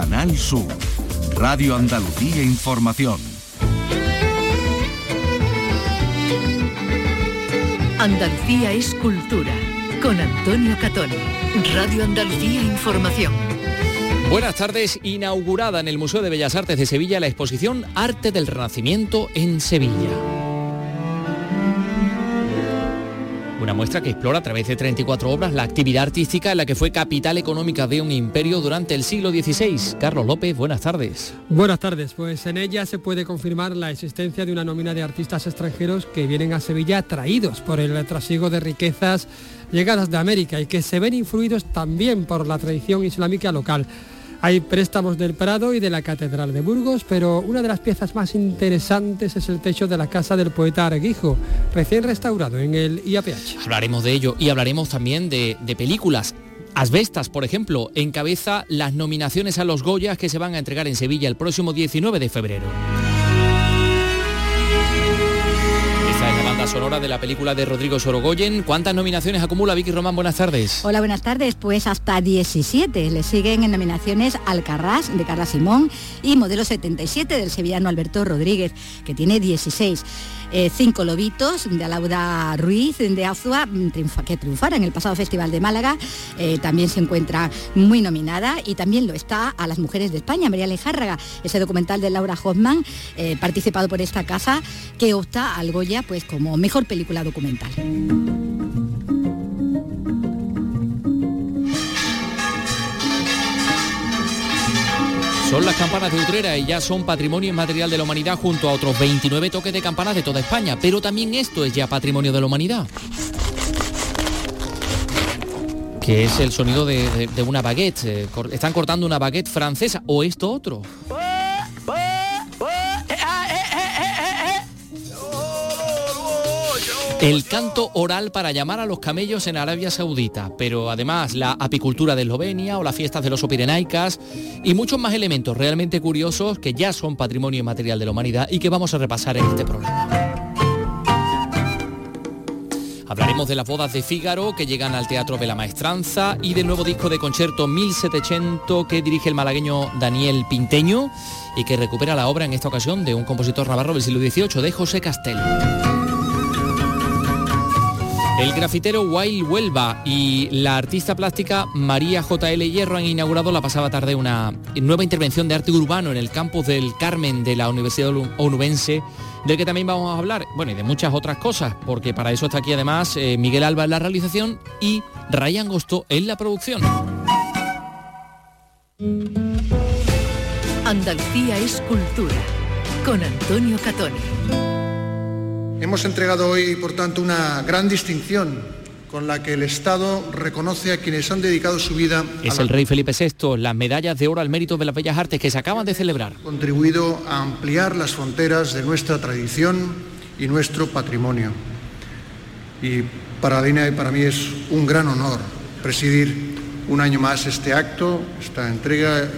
Canal Sur, Radio Andalucía Información. Andalucía es cultura, con Antonio Catoni. Radio Andalucía Información. Buenas tardes, inaugurada en el Museo de Bellas Artes de Sevilla la exposición Arte del Renacimiento en Sevilla. Muestra que explora a través de 34 obras la actividad artística en la que fue capital económica de un imperio durante el siglo XVI. Carlos López, buenas tardes. Buenas tardes, pues en ella se puede confirmar la existencia de una nómina de artistas extranjeros que vienen a Sevilla traídos por el trasiego de riquezas llegadas de América y que se ven influidos también por la tradición islámica local. Hay préstamos del Prado y de la Catedral de Burgos, pero una de las piezas más interesantes es el techo de la casa del poeta Arguijo, recién restaurado en el IAPH. Hablaremos de ello y hablaremos también de, de películas. Asbestas, por ejemplo, encabeza las nominaciones a los Goyas que se van a entregar en Sevilla el próximo 19 de febrero. Sonora de la película de Rodrigo Sorogoyen. ¿Cuántas nominaciones acumula Vicky Román? Buenas tardes. Hola, buenas tardes. Pues hasta 17. Le siguen en nominaciones Alcarrás de Carla Simón y Modelo 77 del sevillano Alberto Rodríguez, que tiene 16. Eh, cinco lobitos de Alauda Ruiz de Azua, mm, que triunfara en el pasado Festival de Málaga. Eh, también se encuentra muy nominada y también lo está a las mujeres de España, María Lejárraga, ese documental de Laura Hoffman, eh, participado por esta casa, que opta al Goya pues, como mejor película documental. Son las campanas de Utrera y ya son patrimonio inmaterial de la humanidad junto a otros 29 toques de campanas de toda España. Pero también esto es ya patrimonio de la humanidad. Que es el sonido de, una baguette. Eh, están cortando una baguette francesa o esto otro. El canto oral para llamar a los camellos en Arabia Saudita, pero además la apicultura de Eslovenia o las fiestas de los opirenaicas y muchos más elementos realmente curiosos que ya son patrimonio material de la humanidad y que vamos a repasar en este programa. Hablaremos de las bodas de Fígaro que llegan al Teatro de la Maestranza y del nuevo disco de concierto 1700 que dirige el malagueño Daniel Pinteño y que recupera la obra en esta ocasión de un compositor navarro del siglo XVIII, de José Castel. El grafitero Wild Huelva y la artista plástica María J.L. Hierro han inaugurado la pasada tarde una nueva intervención de arte urbano en el campus del Carmen de la Universidad Onubense, del que también vamos a hablar, bueno, y de muchas otras cosas, porque para eso está aquí además eh, Miguel Alba en la realización y Ryan Gosto en la producción. Andalucía es cultura, con Antonio Catoni. Hemos entregado hoy, por tanto, una gran distinción con la que el Estado reconoce a quienes han dedicado su vida. Es el rey Felipe VI, las medallas de oro al mérito de las bellas artes que se acaban de celebrar. Contribuido a ampliar las fronteras de nuestra tradición y nuestro patrimonio. Y para Lina y para mí es un gran honor presidir un año más este acto, esta entrega,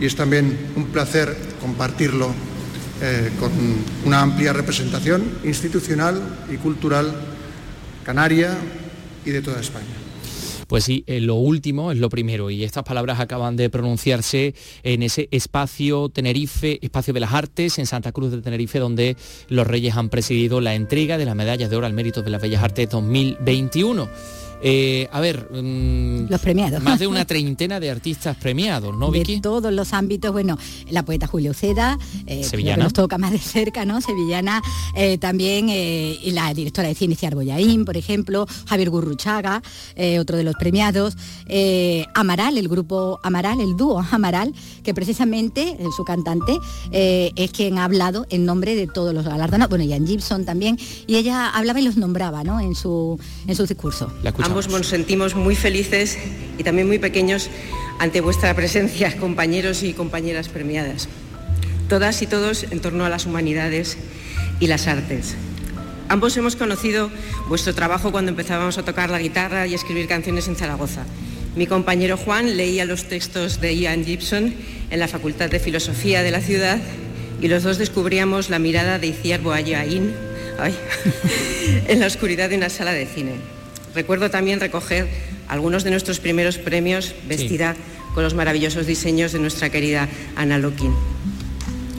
y es también un placer compartirlo eh, con una amplia representación institucional y cultural canaria y de toda España. Pues sí, eh, lo último es lo primero y estas palabras acaban de pronunciarse en ese espacio Tenerife, espacio de las artes en Santa Cruz de Tenerife, donde los reyes han presidido la entrega de las medallas de oro al mérito de las bellas artes 2021. Eh, a ver, mm, los premiados. Más de una treintena de artistas premiados, ¿no, Vicky? De todos los ámbitos, bueno, la poeta Julio Ceda, eh, Sevillana. nos toca más de cerca, ¿no? Sevillana, eh, también y la directora de cine Ciar Boyaín, por ejemplo, Javier Gurruchaga, otro de los premiados, Amaral, el grupo Amaral, el dúo Amaral, que precisamente su cantante es quien ha hablado en nombre de todos los galardonados, bueno, Ian Gibson también, y ella hablaba y los nombraba, ¿no? En su, en su discurso. La Ambos nos sentimos muy felices y también muy pequeños ante vuestra presencia, compañeros y compañeras premiadas. Todas y todos en torno a las humanidades y las artes. Ambos hemos conocido vuestro trabajo cuando empezábamos a tocar la guitarra y a escribir canciones en Zaragoza. Mi compañero Juan leía los textos de Ian Gibson en la Facultad de Filosofía de la ciudad y los dos descubríamos la mirada de Iciar Boayain en la oscuridad de una sala de cine. Recuerdo también recoger algunos de nuestros primeros premios vestida con los maravillosos diseños de nuestra querida Ana Lokin.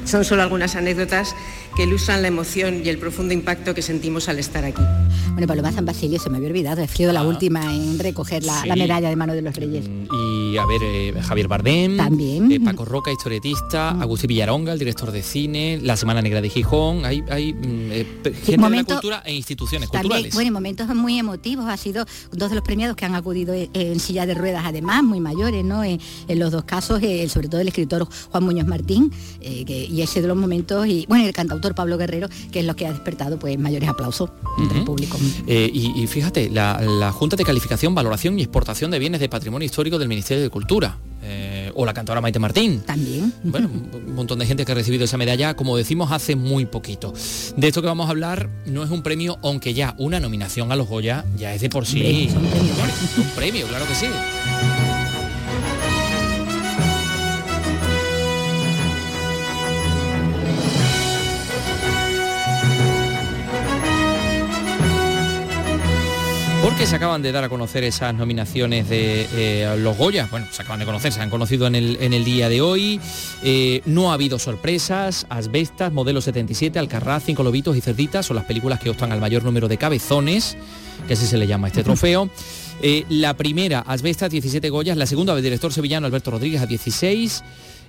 Son solo algunas anécdotas que ilustran la emoción y el profundo impacto que sentimos al estar aquí. Bueno, Paloma San Basilio se me había olvidado, he sido la Ah. última en recoger la, Sí. la medalla de mano de los reyes. Y a ver, eh, Javier Bardem, También. eh, Paco Roca, historietista, Agustín Villaronga, el director de cine, La Semana Negra de Gijón, hay, hay mm, eh, gente momento- de la cultura e instituciones También, culturales. bueno, en momentos muy emotivos, ha sido dos de los premiados que han acudido en, en silla de ruedas, además, muy mayores, ¿no? En, en los dos casos, eh, sobre todo el escritor Juan Muñoz Martín, eh, que- y ese de los momentos, y bueno, el cantautor Pablo Guerrero, que es lo que ha despertado pues mayores aplausos entre el Ujú. público. Eh, y, y fíjate, la, la Junta de Calificación, Valoración y Exportación de Bienes de Patrimonio Histórico del Ministerio de Cultura, eh, o la cantora Maite Martín. También. Bueno, un montón de gente que ha recibido esa medalla, como decimos, hace muy poquito. De esto que vamos a hablar no es un premio, aunque ya una nominación a los Goya ya es de por sí Hombre, es un premio ya. un premio, claro que sí. Porque se acaban de dar a conocer esas nominaciones de eh, los Goya. Bueno, se acaban de conocer, se han conocido en el, en el día de hoy. Eh, no ha habido sorpresas. Asbestas, Modelo 77, Alcarraz, Cinco Lobitos y Cerditas son las películas que optan al mayor número de cabezones, que así se le llama este trofeo. Eh, la primera, Asbestas, 17 Goyas. La segunda, del director sevillano Alberto Rodríguez, a 16.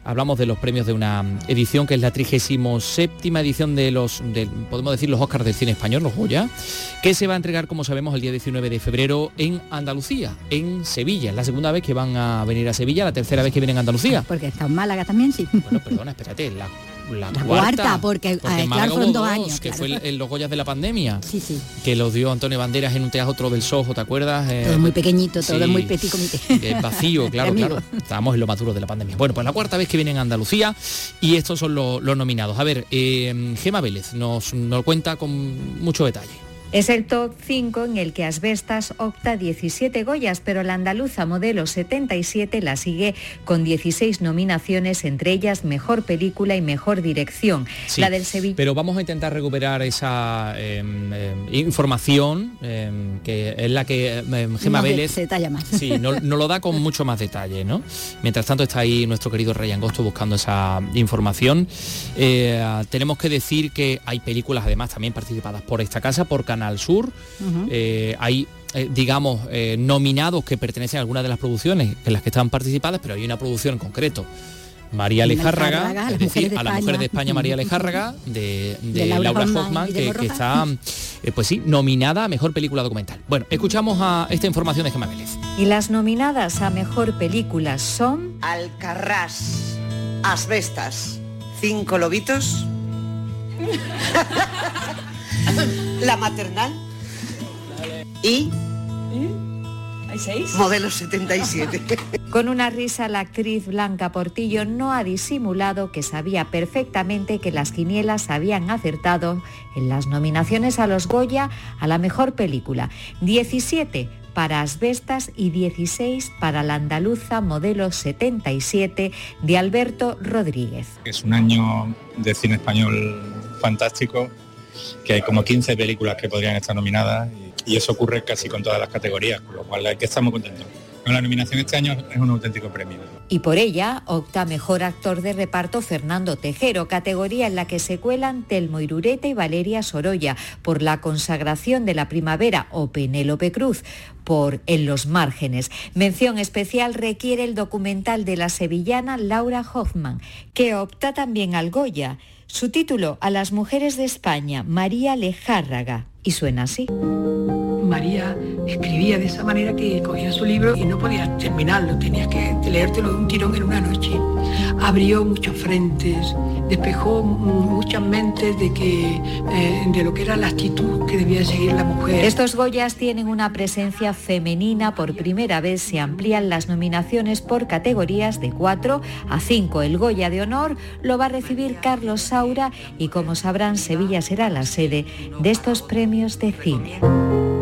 Hablamos de los premios de una edición que es la 37 edición de los, de, podemos decir, los Oscars del cine español, los Goya, que se va a entregar, como sabemos, el día 19 de febrero en Andalucía, en Sevilla. Es la segunda vez que van a venir a Sevilla, la tercera vez que vienen a Andalucía. Porque está en Málaga también, sí. Bueno, perdona, espérate, la, la La cuarta, cuarta, porque, en eh, claro, fueron dos años, que claro. fue el- el- los Goyas de la pandemia, Sí, sí. que los dio Antonio Banderas en un teatro del Soho, ¿te acuerdas? Eh, Todo muy pequeñito, todo sí. muy petit comité. Eh, vacío, claro, claro. Estábamos en lo maduro de la pandemia. Bueno, pues la cuarta vez que vienen a Andalucía y estos son lo- los nominados. A ver, eh, Gema Vélez nos, nos cuenta con mucho detalle. Es el top 5 en el que Asbestas opta 17 Goyas, pero la andaluza modelo 77 la sigue con 16 nominaciones, entre ellas Mejor Película y Mejor Dirección. Sí, La del Sevilla. Pero vamos a intentar recuperar esa eh, eh, información eh, que es la que eh, Gema Más de- Vélez se detalla más. Sí, no, no lo da con mucho más detalle, ¿no? Mientras tanto está ahí nuestro querido Rey Angosto buscando esa información. Eh, tenemos que decir que hay películas además también participadas por esta casa, por Canal Sur. Ujú. Eh, hay eh, digamos, eh, nominados que pertenecen a algunas de las producciones en las que están participadas, pero hay una producción en concreto. María Lejárraga, Lejárraga, es Las Mujeres decir, de a la España. mujer de España María Lejárraga, de, de De Laura Laura, Hoffman que, está, eh, pues sí, nominada a Mejor Película Documental. Bueno, escuchamos a esta información de Gemma Vélez. Y las nominadas a Mejor Película son Alcarrás, Asbestas, Cinco Lobitos, La Maternal y Modelo 77. Con una risa, la actriz Blanca Portillo no ha disimulado que sabía perfectamente que las quinielas habían acertado en las nominaciones a los Goya a la mejor película. 17 para Asbestas y 16 para la andaluza modelo 77 de Alberto Rodríguez. Es un año de cine español fantástico, que hay como 15 películas que podrían estar nominadas y, eso ocurre casi con todas las categorías, con lo cual hay que estar muy contentos. Con la nominación este año es un auténtico premio. Y por ella opta mejor actor de reparto Fernando Tejero, categoría en la que se cuelan Telmo Irureta y Valeria Sorolla, por la consagración de la primavera o Penélope Cruz, por En los márgenes. Mención especial requiere el documental de la sevillana Laura Hoffman, que opta también al Goya. Su título, A las mujeres de España, María Lejárraga, y suena así. María escribía de esa manera que cogía su libro y no podías terminarlo, tenías que leértelo de un tirón en una noche. Abrió muchos frentes, despejó muchas mentes de, que, eh, de lo que era la actitud que debía seguir la mujer. Estos Goyas tienen una presencia femenina. Por primera vez se amplían las nominaciones por categorías de 4 a 5. El Goya de honor lo va a recibir Carlos Saura y como sabrán Sevilla será la sede de estos premios de cine.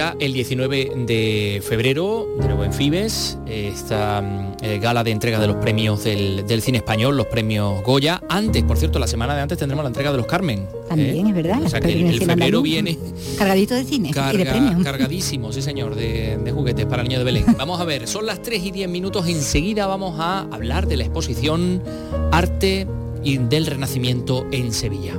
Será el 19 de febrero, de nuevo en Fibes, esta mm, eh, gala de entrega de los premios del, del cine español, los premios Goya. Antes, por cierto, la semana de antes tendremos la entrega de los Carmen. También, es verdad. O sea que el, el febrero viene Cargadito de cine y de premios. cargadísimo, sí señor, de, de juguetes para el niño de Belén. Vamos a ver, son las 3 y 10 minutos, enseguida vamos a hablar de la exposición Arte y del Renacimiento en Sevilla.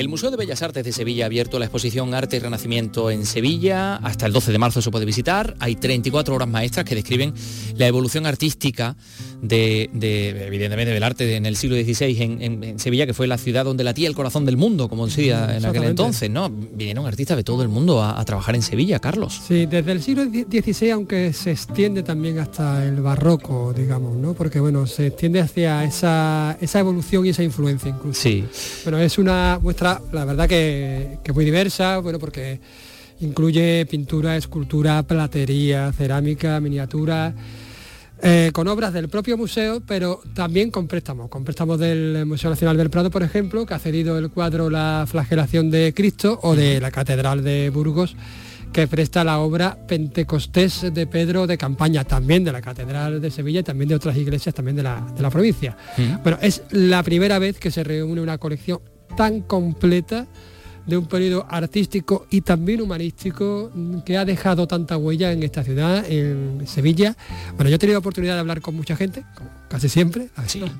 El Museo de Bellas Artes de Sevilla ha abierto la exposición Arte y Renacimiento en Sevilla. Hasta el 12 de marzo se puede visitar. Hay 34 horas maestras que describen la evolución artística de, de, evidentemente, del arte en el siglo XVI en, en- en Sevilla, que fue la ciudad donde latía el corazón del mundo, como decía en aquel entonces. ¿no? Vinieron artistas de todo el mundo a, a trabajar en Sevilla, Carlos. Sí, desde el siglo XVI, aunque se extiende también hasta el barroco, digamos, ¿no? Porque bueno, se extiende hacia esa, esa evolución y esa influencia incluso. Sí. Bueno, es una muestra, la verdad que, que muy diversa, bueno, porque incluye pintura, escultura, platería, cerámica, miniatura, eh, con obras del propio museo, pero también con préstamos, con préstamos del Museo Nacional del Prado, por ejemplo, que ha cedido el cuadro La flagelación de Cristo, o de la Catedral de Burgos, que presta la obra Pentecostés de Pedro de Campaña, también de la Catedral de Sevilla y también de otras iglesias también de la, de la provincia. Bueno, es la primera vez que se reúne una colección tan completa de un periodo artístico y también humanístico que ha dejado tanta huella en esta ciudad, en Sevilla. Bueno, yo he tenido oportunidad de hablar con mucha gente, como casi siempre. A ver,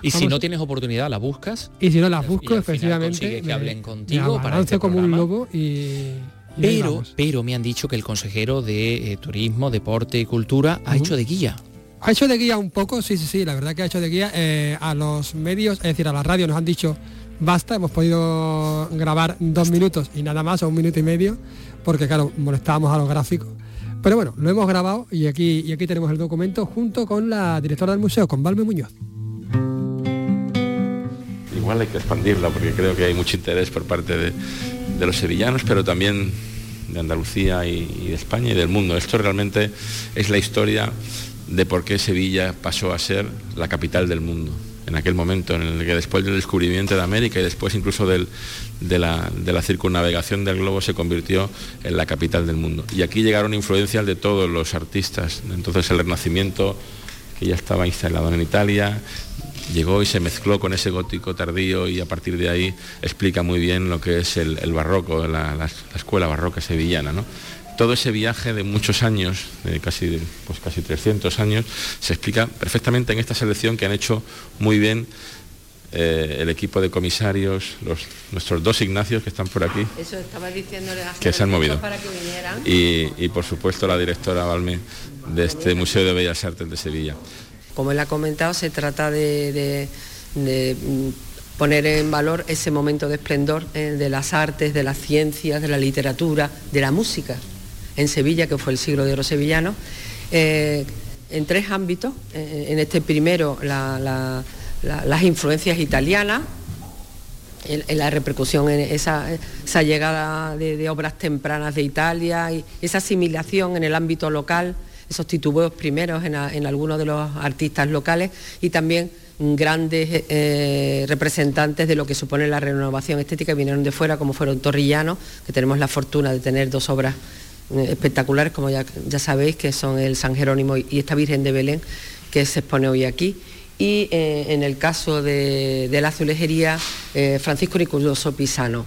Y si no tienes oportunidad, la buscas. y si no las busco, efectivamente, que me- hablen me contigo para este como un lobo y... Pero, pero me han dicho que el consejero de eh, Turismo, Deporte y Cultura ha hecho de guía. Ha hecho de guía un poco, sí, sí, sí, la verdad que ha hecho de guía. eh, a los medios, es decir, a la radio nos han dicho, basta, hemos podido grabar dos minutos y nada más, o un minuto y medio, porque claro, molestábamos a los gráficos. Pero bueno, lo hemos grabado y aquí, y aquí tenemos el documento junto con la directora del museo, con Valme Muñoz. Igual hay que expandirla porque creo que hay mucho interés por parte de, los sevillanos, pero también de Andalucía y, y de España y del mundo. Esto realmente es la historia de por qué Sevilla pasó a ser la capital del mundo. En aquel momento en el que después del descubrimiento de América y después incluso del- de, la, de la circunnavegación del globo se convirtió en la capital del mundo. Y aquí llegaron influencias de todos los artistas. Entonces el Renacimiento, que ya estaba instalado en Italia, llegó y se mezcló con ese gótico tardío y a partir de ahí explica muy bien lo que es el, barroco, la, la- la escuela barroca sevillana. ¿no? Todo ese viaje de muchos años, de casi, pues casi 300 años, se explica perfectamente en esta selección que han hecho muy bien eh, el equipo de comisarios, los, nuestros dos Ignacios que están por aquí, Eso estaba Que se han movido. para que vinieran. y, y, por supuesto la directora Balme de este Museo de Bellas Artes de Sevilla. Como él ha comentado, se trata de, de- de, poner en valor ese momento de esplendor eh, de las artes, de las ciencias, de la literatura, de la música en Sevilla, que fue el siglo de oro sevillano, eh, en tres ámbitos. Eh, en este primero, la- la- la- las influencias italianas, la repercusión en esa, llegada de, obras tempranas de Italia y esa asimilación en el ámbito local, esos titubeos primeros en, algunos de los artistas locales y también grandes eh, representantes de lo que supone la renovación estética vinieron de fuera, como fueron Torrillano, que tenemos la fortuna de tener dos obras espectaculares, como ya, sabéis, que son el San Jerónimo y esta Virgen de Belén, que se expone hoy aquí. Y eh, en el caso de, de la azulejería, eh, Francisco Niculoso Pisano.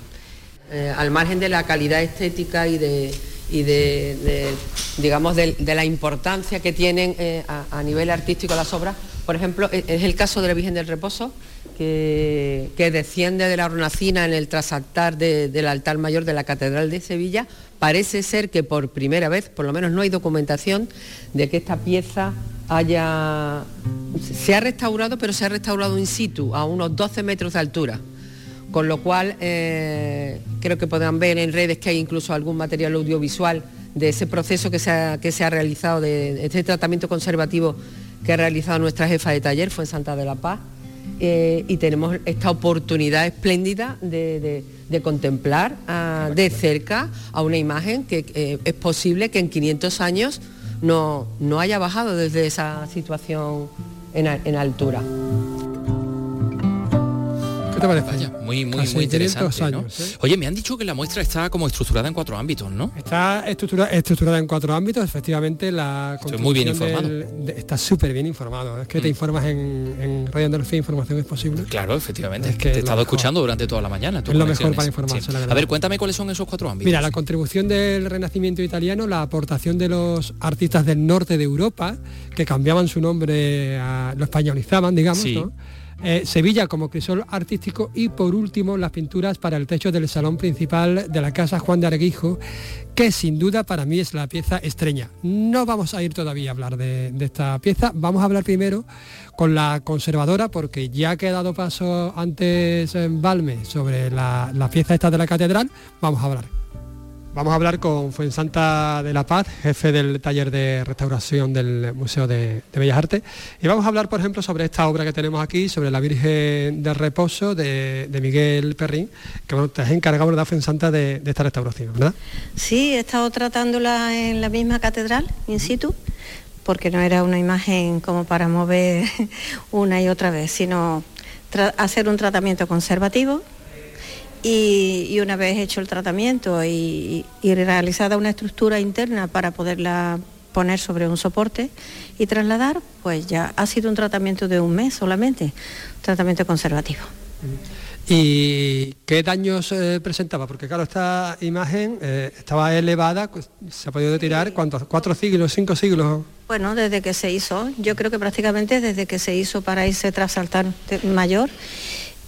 Eh, al margen de la calidad estética y de, y de, digamos, de, de la importancia que tienen eh, a, a nivel artístico las obras, por ejemplo, e- es el caso de la Virgen del Reposo, que, desciende de la hornacina en el trasaltar de- del altar mayor de la Catedral de Sevilla, parece ser que por primera vez, por lo menos no hay documentación de que esta pieza haya... Se ha restaurado, pero se ha restaurado in situ, a unos 12 metros de altura. Con lo cual, eh, creo que podrán ver en redes que hay incluso algún material audiovisual de ese proceso que se ha, que se ha realizado, de este tratamiento conservativo que ha realizado nuestra jefa de taller, fue en Santa de la Paz, eh, y tenemos esta oportunidad espléndida de, contemplar ah, de cerca a una imagen que eh, es posible que en 500 años no, no haya bajado desde esa situación en altura. ¿Qué te parece? muy, muy, muy interesante. Años, ¿eh? Oye, me han dicho que la muestra está como estructurada en cuatro ámbitos, ¿no? Está estructurada, estructurada en cuatro ámbitos, efectivamente la Estoy muy bien informado. está súper bien informado. Es que te mm. informas en, en Radio Andalucía Información es posible. Claro, efectivamente. Es que te he estado escuchando durante toda la mañana. Es lo mejor para informarse, A ver, cuéntame cuáles son esos cuatro ámbitos. Mira, la contribución del Renacimiento italiano, la aportación de los artistas del norte de Europa, que cambiaban su nombre, a, lo españolizaban, digamos, ¿no? Eh, Sevilla como crisol artístico y por último las pinturas para el techo del salón principal de la casa Juan de Arguijo, que sin duda para mí es la pieza estrella. No vamos a ir todavía a hablar de, esta pieza, vamos a hablar primero con la conservadora porque ya que ha dado paso antes en Balme sobre la, la pieza esta de la catedral, vamos a hablar. Vamos a hablar con Fuensanta de la Paz, jefe del taller de restauración del Museo de, Bellas Artes. Y vamos a hablar, por ejemplo, sobre esta obra que tenemos aquí, sobre la Virgen de Reposo de, Miguel Perrín, que bueno, te has encargado, ¿verdad, Fuensanta, de, de esta restauración, ¿verdad? Sí, he estado tratándola en la misma catedral, in situ, porque no era una imagen como para mover una y otra vez, sino hacer un tratamiento conservativo y, una vez hecho el tratamiento y, realizada una estructura interna para poderla poner sobre un soporte y trasladar, pues ya ha sido un tratamiento de un mes solamente, tratamiento conservativo. ¿Y qué daños eh, presentaba? Porque claro, esta imagen eh, estaba elevada, pues, se ha podido tirar, ¿cuántos? ¿Cuatro siglos, cinco siglos? Bueno, desde que se hizo, yo creo que prácticamente desde que se hizo para irse tras altar mayor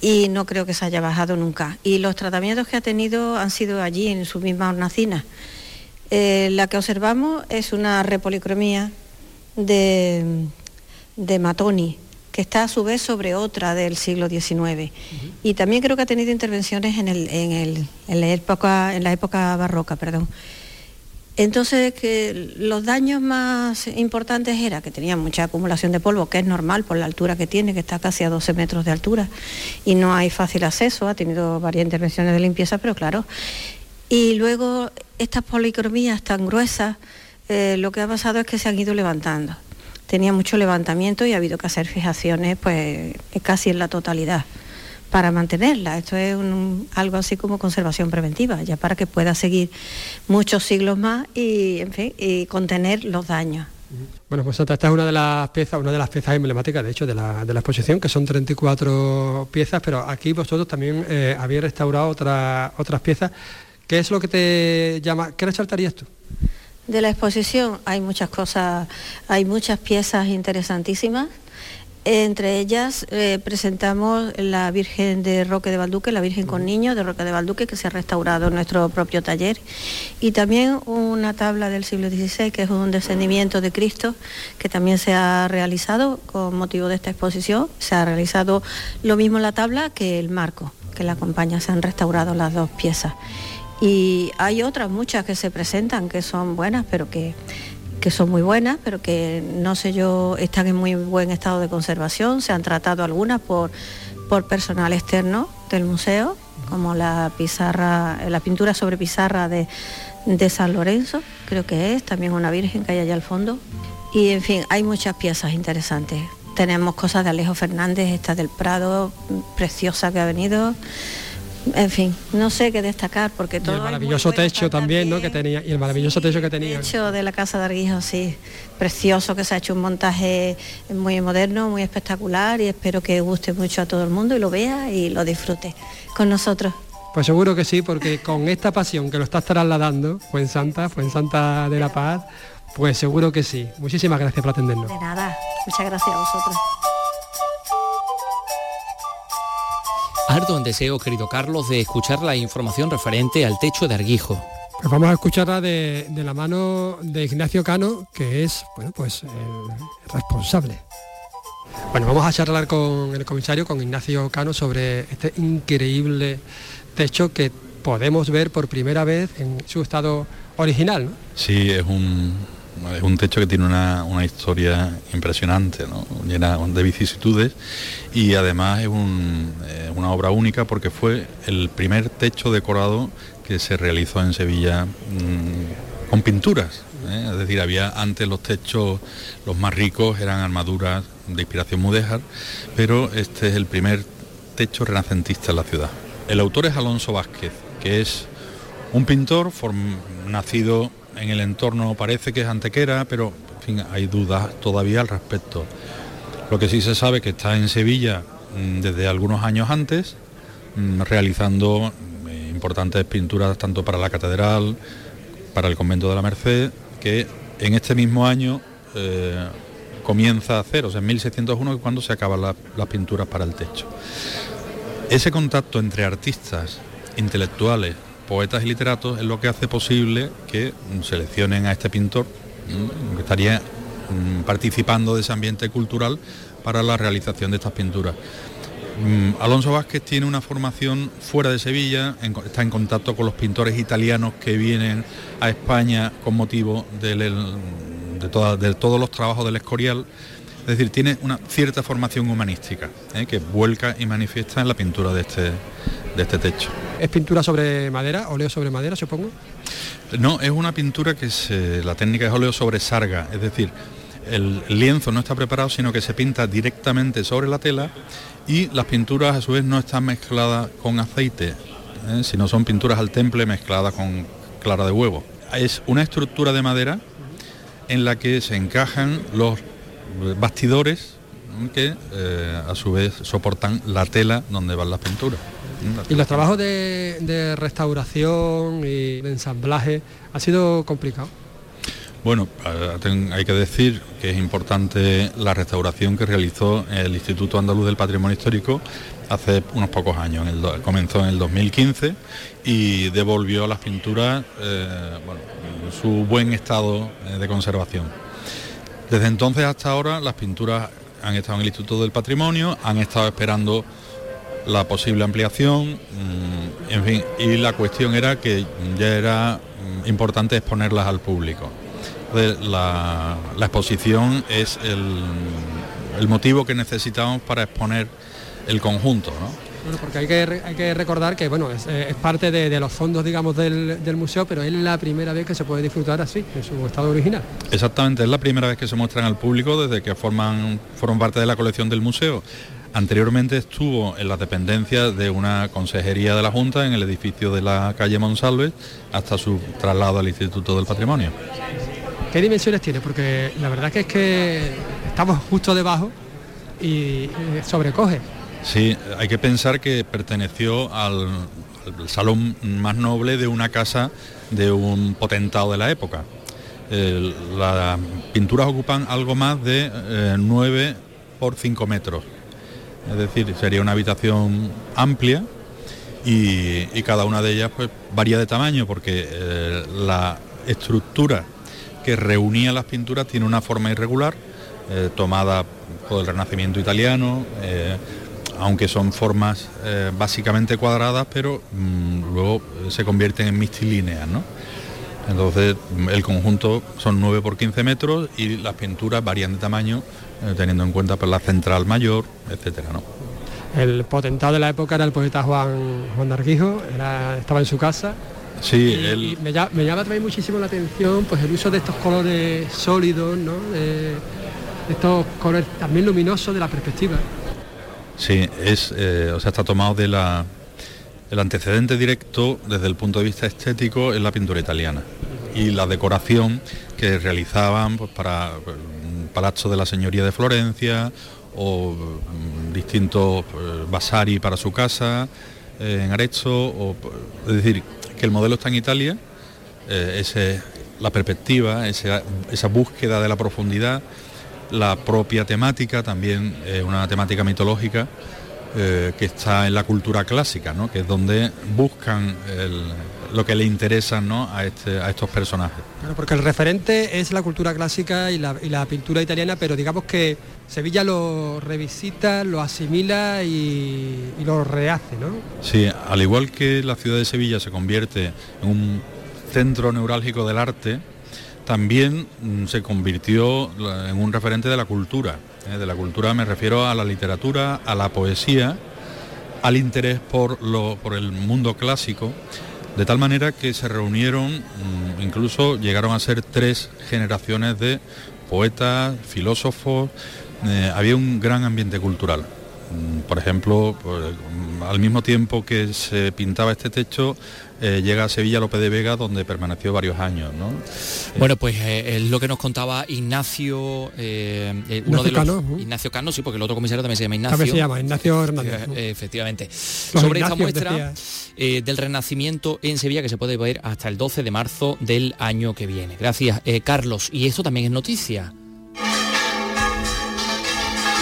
y no creo que se haya bajado nunca. Y los tratamientos que ha tenido han sido allí, en su misma hornacina. Eh, la que observamos es una repolicromía de, de Matoni, que está a su vez sobre otra del siglo XIX. Y también creo que ha tenido intervenciones en, el, en, el, en, la, época, en la época barroca. Perdón. Entonces, que los daños más importantes era que tenía mucha acumulación de polvo, que es normal por la altura que tiene, que está casi a 12 metros de altura, y no hay fácil acceso, ha tenido varias intervenciones de limpieza, pero claro. Y luego estas policromías tan gruesas, eh, lo que ha pasado es que se han ido levantando. Tenía mucho levantamiento y ha habido que hacer fijaciones pues casi en la totalidad para mantenerla. Esto es algo así como conservación preventiva, ya para que pueda seguir muchos siglos más y, en fin, y contener los daños. Bueno, pues esta es una de las piezas, una de las piezas emblemáticas, de hecho, de la, exposición, que son 34 piezas, pero aquí vosotros también eh, habéis restaurado otras otras piezas. ¿Qué es lo que te llama? ¿Qué resaltarías tú? De la exposición hay muchas cosas, hay muchas piezas interesantísimas. Entre ellas eh, presentamos la Virgen de Roque de Valduque, la Virgen con Niño de Roque de Valduque, que se ha restaurado en nuestro propio taller, y también una tabla del siglo XVI, que es un descendimiento de Cristo, que también se ha realizado con motivo de esta exposición. Se ha realizado lo mismo la tabla que el marco que la acompaña, se han restaurado las dos piezas. Y hay otras muchas que se presentan que son buenas, pero que que son muy buenas, pero que no sé yo, están en muy buen estado de conservación. Se han tratado algunas por, por personal externo del museo, como la pizarra, la pintura sobre pizarra de, de San Lorenzo, creo que es, también una virgen que hay allá al fondo. Y en fin, hay muchas piezas interesantes. Tenemos cosas de Alejo Fernández, esta del Prado, preciosa que ha venido en fin, no sé qué destacar porque todo. el maravilloso techo también, ¿no? Que tenía y el maravilloso techo que tenía. El techo de la casa de Arguijo, sí, precioso, que se ha hecho un montaje muy moderno, muy espectacular y espero que guste mucho a todo el mundo y lo vea y lo disfrute con nosotros. Pues seguro que sí, porque con esta pasión que lo estás trasladando, fue en Santa, fue en Santa de la Paz, pues seguro que sí. Muchísimas gracias por atendernos. De nada, muchas gracias a vosotros. Ardo en deseo, querido Carlos, de escuchar la información referente al techo de Arguijo. Pues vamos a escucharla de, de, la mano de Ignacio Cano, que es bueno, pues, el responsable. Bueno, vamos a charlar con el comisario, con Ignacio Cano, sobre este increíble techo que podemos ver por primera vez en su estado original. ¿no? Sí, es un, es un techo que tiene una, una historia impresionante, llena de vicisitudes y además es un, eh, una obra única porque fue el primer techo decorado que se realizó en Sevilla mmm, con pinturas. ¿eh? Es decir, había antes los techos, los más ricos eran armaduras de inspiración mudéjar, pero este es el primer techo renacentista en la ciudad. El autor es Alonso Vázquez, que es un pintor nacido en el entorno, parece que es Antequera, pero en fin, hay dudas todavía al respecto. Lo que sí se sabe que está en Sevilla mmm, desde algunos años antes, mmm, realizando importantes pinturas tanto para la catedral, para el convento de la Merced, que en este mismo año eh, comienza a hacer, o sea, en 1601 es cuando se acaban la, las pinturas para el techo. Ese contacto entre artistas, intelectuales, poetas y literatos es lo que hace posible que seleccionen a este pintor, que estaría participando de ese ambiente cultural para la realización de estas pinturas. Alonso Vázquez tiene una formación fuera de Sevilla, está en contacto con los pintores italianos que vienen a España con motivo de, todos los trabajos del Escorial. Es decir, tiene una cierta formación humanística ¿eh? que vuelca y manifiesta en la pintura de este, de este techo. ¿Es pintura sobre madera, óleo sobre madera, supongo? No, es una pintura que se, la técnica es óleo sobre sarga, es decir, el lienzo no está preparado, sino que se pinta directamente sobre la tela y las pinturas a su vez no están mezcladas con aceite, ¿eh? sino son pinturas al temple mezcladas con clara de huevo. Es una estructura de madera en la que se encajan los bastidores que eh, a su vez soportan la tela donde van las pinturas. ¿Y los trabajos de, de restauración y de ensamblaje ha sido complicado? Bueno, hay que decir que es importante la restauración que realizó el Instituto Andaluz del Patrimonio Histórico hace unos pocos años. En el, comenzó en el 2015 y devolvió a las pinturas eh, bueno, su buen estado de conservación. Desde entonces hasta ahora las pinturas han estado en el Instituto del Patrimonio, han estado esperando la posible ampliación, mmm, en fin, y la cuestión era que ya era importante exponerlas al público la, la, exposición es el, el, motivo que necesitamos para exponer el conjunto. ¿no? Bueno, porque hay que, hay que recordar que bueno, es, es parte de, de, los fondos digamos, del, del, museo, pero es la primera vez que se puede disfrutar así, en su estado original. Exactamente, es la primera vez que se muestran al público desde que forman, forman parte de la colección del museo. Anteriormente estuvo en las dependencias de una consejería de la Junta en el edificio de la calle Monsalves hasta su traslado al Instituto del Patrimonio. ¿Qué dimensiones tiene? Porque la verdad que es que estamos justo debajo y sobrecoge. Sí, hay que pensar que perteneció al, al salón más noble de una casa de un potentado de la época. Las pinturas ocupan algo más de eh, 9 por 5 metros. Es decir, sería una habitación amplia y, y, cada una de ellas pues varía de tamaño porque eh, la estructura que reunía las pinturas tiene una forma irregular, eh, tomada por el Renacimiento italiano, eh, aunque son formas eh, básicamente cuadradas, pero mmm, luego se convierten en mixtilíneas, ¿no? Entonces el conjunto son 9 por 15 metros y las pinturas varían de tamaño teniendo en cuenta pues, la central mayor, etcétera, ¿no? El potentado de la época era el poeta Juan, Juan Darguijo, era, estaba en su casa Sí, y, me, llama, me, llama, también muchísimo la atención pues el uso de estos colores sólidos, ¿no? De, de estos colores también luminosos de la perspectiva. Sí, es, eh, o sea, está tomado de la, el antecedente directo desde el punto de vista estético en la pintura italiana. Y la decoración que realizaban pues, para un palazzo de la señoría de Florencia o um, distintos uh, basari para su casa eh, en Arezzo, o, es decir, que el modelo está en Italia, eh, ese, la perspectiva, esa, esa, búsqueda de la profundidad, la propia temática, también eh, una temática mitológica eh, que está en la cultura clásica, ¿no? que es donde buscan el, lo que le interesa ¿no? a, este, a estos personajes. Claro, porque el referente es la cultura clásica y la, y la pintura italiana, pero digamos que Sevilla lo revisita, lo asimila y, y lo rehace, ¿no? Sí, al igual que la ciudad de Sevilla se convierte en un centro neurálgico del arte, también mm, se convirtió en un referente de la cultura. ¿eh? De la cultura me refiero a la literatura, a la poesía, al interés por, lo, por el mundo clásico, de tal manera que se reunieron, mm, incluso llegaron a ser tres generaciones de poetas, filósofos, eh, había un gran ambiente cultural. Mm, Por ejemplo, pues, al mismo tiempo que se pintaba este techo, eh, llega a Sevilla López de Vega, donde permaneció varios años. ¿no? Bueno, pues eh, es lo que nos contaba Ignacio, eh, eh, uno Ignacio de los. Ignacio Cano, sí, porque el otro comisario también se llama Ignacio. También se llama Ignacio Hernández. Eh, eh, efectivamente. Los Sobre esta muestra eh, del Renacimiento en Sevilla que se puede ver hasta el 12 de marzo del año que viene. Gracias, eh, Carlos. Y esto también es noticia.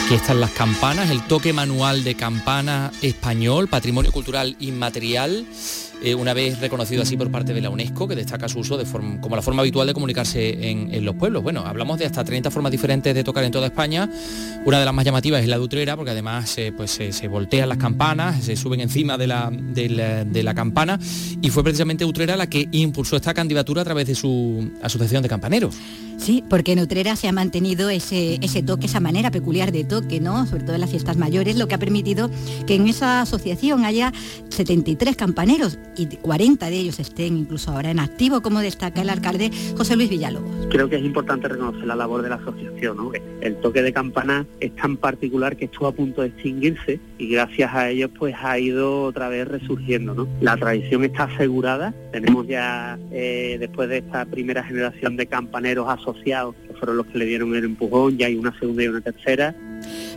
Aquí están las campanas, el toque manual de campana español, patrimonio cultural inmaterial, eh, una vez reconocido así por parte de la UNESCO, que destaca su uso como la forma habitual de comunicarse en, los pueblos. Bueno, hablamos de hasta 30 formas diferentes de tocar en toda España. Una de las más llamativas es la de Utrera, porque además eh, pues, se- voltean las campanas, se suben encima de la, de la- de la campana, y fue precisamente Utrera la que impulsó esta candidatura a través de su asociación de campaneros. Sí, porque en Utrera se ha mantenido ese, ese toque, esa manera peculiar de toque, ¿no? Sobre todo en las fiestas mayores, lo que ha permitido que en esa asociación haya 73 campaneros y 40 de ellos estén incluso ahora en activo, como destaca el alcalde José Luis Villalobos. Creo que es importante reconocer la labor de la asociación, ¿no? El toque de campana es tan particular que estuvo a punto de extinguirse y gracias a ellos pues ha ido otra vez resurgiendo, ¿no? La tradición está asegurada, tenemos ya eh, después de esta primera generación de campaneros asociados, que fueron los que le dieron el empujón, ya hay una segunda y una tercera,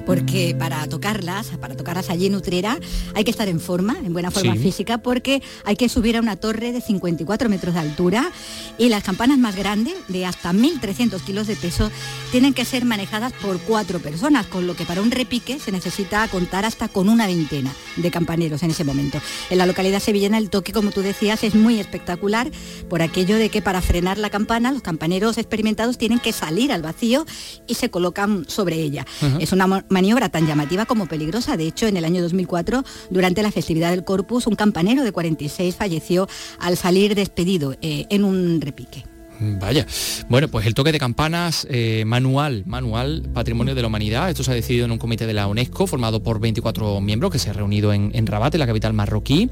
porque para tocarlas, para tocarlas allí en Utrera, hay que estar en forma, en buena forma Sí. física, porque hay que subir a una torre de 54 metros de altura y las campanas más grandes, de hasta 1.300 kilos de peso, tienen que ser manejadas por cuatro personas, con lo que para un repique se necesita contar hasta con una veintena de campaneros en ese momento. En la localidad sevillana el toque, como tú decías, es muy espectacular por aquello de que para frenar la campana los campaneros experimentados tienen que salir al vacío y se colocan sobre ella. Es una maniobra tan llamativa como peligrosa. De hecho, en el año 2004, durante la festividad del Corpus, un campanero de 46 falleció al salir despedido eh, en un repique. Vaya. Bueno, pues el toque de campanas eh, manual, manual, patrimonio de la humanidad. Esto se ha decidido en un comité de la UNESCO formado por 24 miembros que se ha reunido en, en Rabat, en la capital marroquí.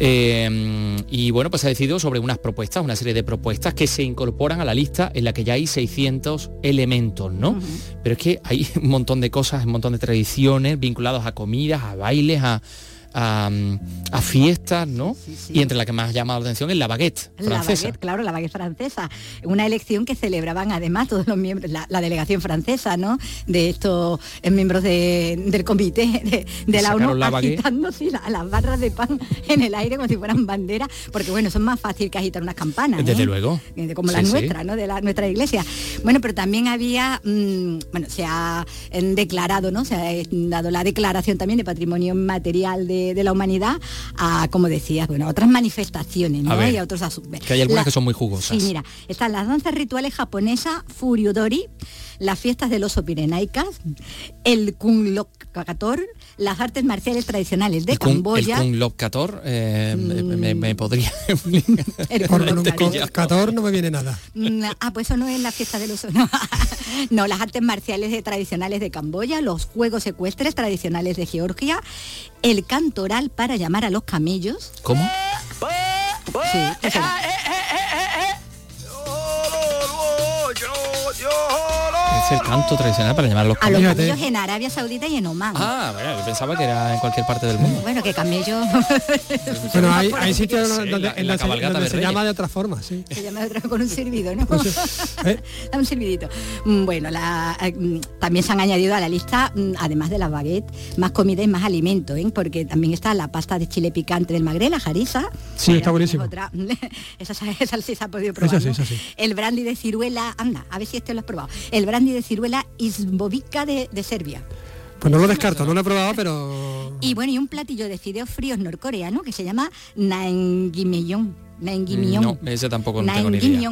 Eh, y bueno, pues se ha decidido sobre unas propuestas, una serie de propuestas que se incorporan a la lista en la que ya hay 600 elementos, ¿no? Pero es que hay un montón de cosas, un montón de tradiciones vinculadas a comidas, a bailes, a, a, a fiestas, ¿no? Y entre las que más ha llamado la atención es la baguette La francesa. baguette, claro, la baguette francesa. Una elección que celebraban además todos los miembros, la, la delegación francesa, ¿no? De estos eh, miembros de- del comité de, de la ONU la agitando sí, la- las barras de pan en el aire como si fueran banderas, porque bueno, son más fácil que agitar unas campanas. Desde ¿eh? luego. Eh, como Sí, la sí. nuestra, ¿no? De la, nuestra iglesia. Bueno, pero también había, mm, bueno, se ha eh, declarado, ¿no? Se ha dado la declaración también de patrimonio material de, de la humanidad a, como decías, bueno, a otras manifestaciones, ¿no? A ver, y a otros asuntos. Que hay algunas La- que son muy jugosas. Sí, mira, están las danzas rituales japonesas Furiodori, las fiestas del oso pirenaicas, el Kunlok-Kator, las artes marciales tradicionales de el Kung, el Camboya. Kung Kator eh, me- me, me podría El Por Kung Cator no me viene nada. Mm, Ah, pues eso no es la fiesta del oso, no. No, las artes marciales de- tradicionales de Camboya, los juegos ecuestres tradicionales de Georgia, el cantoral para llamar a los camellos. ¿Cómo? Sí, el canto tradicional para llamar a los A los camellos. camellos en Arabia Saudita y en Oman. Ah, bueno, yo pensaba que era en cualquier parte del mundo. Bueno, que camello Bueno, hay, hay sitios Sí, donde, la- en la donde se- donde llama de otra forma, sí. se llama de otra- con un silbido, ¿no? ¿eh? Da un silbidito. Mm, Bueno, la- eh, mm, también se han añadido a la lista, mm, además de las baguettes, más comida y más alimento, ¿eh? porque también está la pasta de chile picante del Magrel, la jarisa. Sí, está buenísimo. Otra, esa, esa sí se ha podido probar. Esa sí, ¿no? esa sí. El brandy de ciruela, anda, a ver si este lo has probado. El brandy de ciruela Izbovica de, de Serbia. Pues no lo descarto, no lo he probado, pero... Y bueno, y un platillo de fideos fríos norcoreano que se llama Naengimyeon. Naengimyeon. No, ese tampoco no tengo ni idea.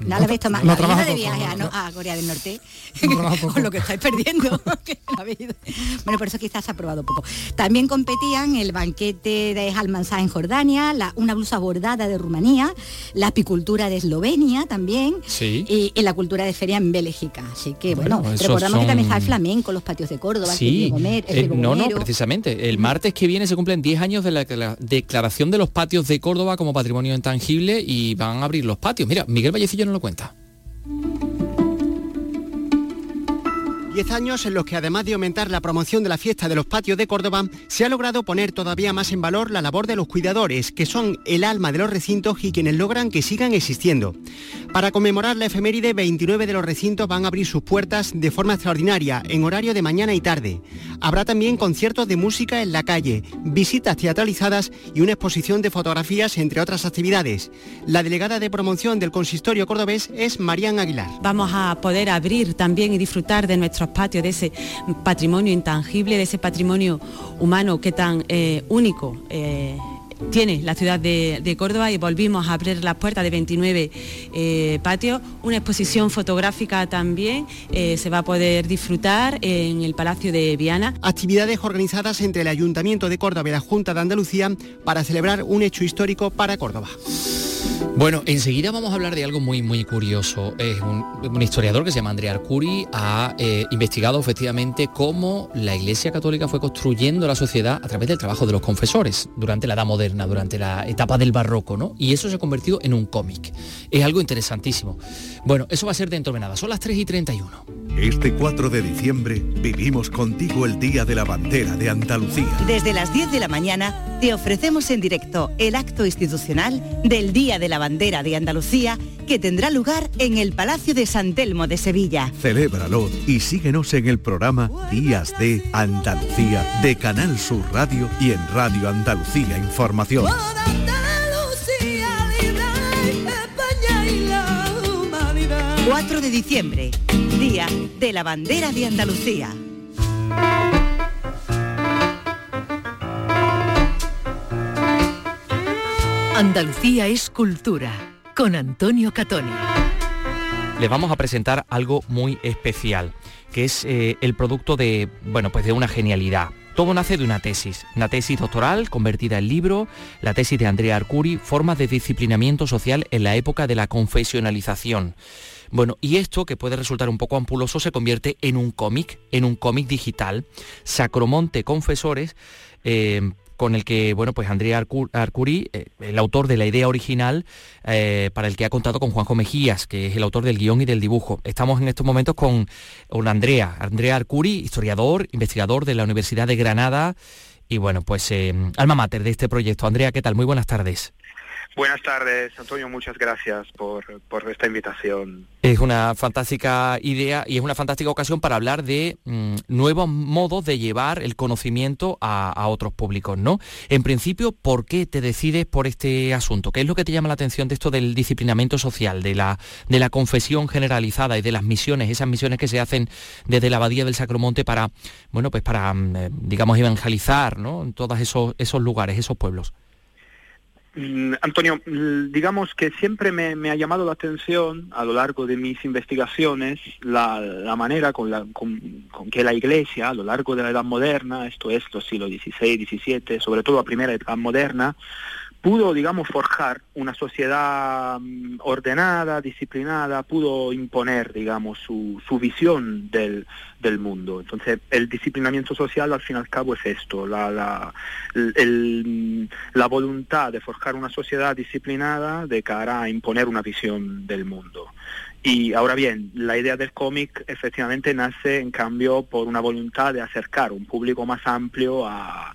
No lo habéis tomado. No ¿No habéis ido trabaja de poco, viaje a, no, no- a Corea del Norte. Con lo que estáis perdiendo. bueno, por eso quizás ha probado poco. También competían el banquete de Almanzá en Jordania, la- una blusa bordada de Rumanía, la apicultura de Eslovenia también. Sí. Y, y la cultura de feria en Bélgica. Así que, bueno, recordamos que también está el flamenco, los patios de Córdoba, el Sí, de Gomer, el eh, no, no, precisamente. El martes que viene se cumplen 10 años de la, de la declaración de los patios de Córdoba como patrimonio intangible y van a abrir los patios. Mira, Miguel Vallecillo no lo cuenta. Diez años en los que además de aumentar la promoción de la fiesta de los patios de Córdoba, se ha logrado poner todavía más en valor la labor de los cuidadores, que son el alma de los recintos y quienes logran que sigan existiendo. Para conmemorar la efeméride, 29 de los recintos van a abrir sus puertas de forma extraordinaria, en horario de mañana y tarde. Habrá también conciertos de música en la calle, visitas teatralizadas y una exposición de fotografías, entre otras actividades. La delegada de promoción del consistorio cordobés es Marían Aguilar. Vamos a poder abrir también y disfrutar de nuestros patios, de ese patrimonio intangible, de ese patrimonio humano que tan eh, único eh, tiene la ciudad de, de Córdoba y volvimos a abrir las puertas de 29 eh, patios. Una exposición fotográfica también eh, se va a poder disfrutar en el Palacio de Viana. Actividades organizadas entre el Ayuntamiento de Córdoba y la Junta de Andalucía para celebrar un hecho histórico para Córdoba. Bueno, enseguida vamos a hablar de algo muy, muy curioso. Es un, un historiador que se llama Andrea Arcuri, ha eh, investigado efectivamente cómo la Iglesia Católica fue construyendo la sociedad a través del trabajo de los confesores durante la Edad Moderna, durante la etapa del barroco, ¿no? Y eso se ha convertido en un cómic. Es algo interesantísimo. Bueno, eso va a ser dentro de nada. Son las 3 y 31. Este 4 de diciembre vivimos contigo el Día de la Bandera de Andalucía. Desde las 10 de la mañana te ofrecemos en directo el acto institucional del Día de la Bandera de Andalucía que tendrá lugar en el Palacio de San Telmo de Sevilla. Celébralo y síguenos en el programa Días de Andalucía de Canal Sur Radio y en Radio Andalucía Información. 4 de diciembre, Día de la Bandera de Andalucía. Andalucía es cultura, con Antonio Catoni. les vamos a presentar algo muy especial, que es eh, el producto de, bueno, pues de una genialidad. Todo nace de una tesis, una tesis doctoral convertida en libro, la tesis de Andrea Arcuri, formas de disciplinamiento social en la época de la confesionalización. Bueno, y esto, que puede resultar un poco ampuloso, se convierte en un cómic, en un cómic digital, Sacromonte Confesores, eh, con el que, bueno, pues Andrea Arcu- Arcuri, eh, el autor de la idea original, eh, para el que ha contado con Juanjo Mejías, que es el autor del guion y del dibujo. Estamos en estos momentos con, con Andrea, Andrea Arcuri, historiador, investigador de la Universidad de Granada, y bueno, pues eh, alma mater de este proyecto. Andrea, ¿qué tal? Muy buenas tardes. Buenas tardes, Antonio, muchas gracias por, por esta invitación. Es una fantástica idea y es una fantástica ocasión para hablar de mm, nuevos modos de llevar el conocimiento a, a otros públicos, ¿no? En principio, ¿por qué te decides por este asunto? ¿Qué es lo que te llama la atención de esto del disciplinamiento social, de la, de la confesión generalizada y de las misiones, esas misiones que se hacen desde la Abadía del Sacromonte para, bueno, pues para, mm, eh, digamos, evangelizar, ¿no? En todos esos, esos lugares, esos pueblos. Mm, Antonio, mm, digamos que siempre me, ha llamado la atención a lo largo de mis investigaciones la, la manera con, la, con, con que la Iglesia a lo largo de la Edad Moderna, esto es los siglos XVI, XVII, sobre todo la primera Edad Moderna, pudo, digamos, forjar una sociedad mm, ordenada, disciplinada, pudo imponer, digamos, su, su visión del, del mundo. Entonces, el disciplinamiento social, al fin y al cabo, es esto, la, la, el- la voluntad de forjar una sociedad disciplinada de cara a imponer una visión del mundo. Y ahora bien, la idea del cómic efectivamente nace en cambio por una voluntad de acercar un público más amplio a,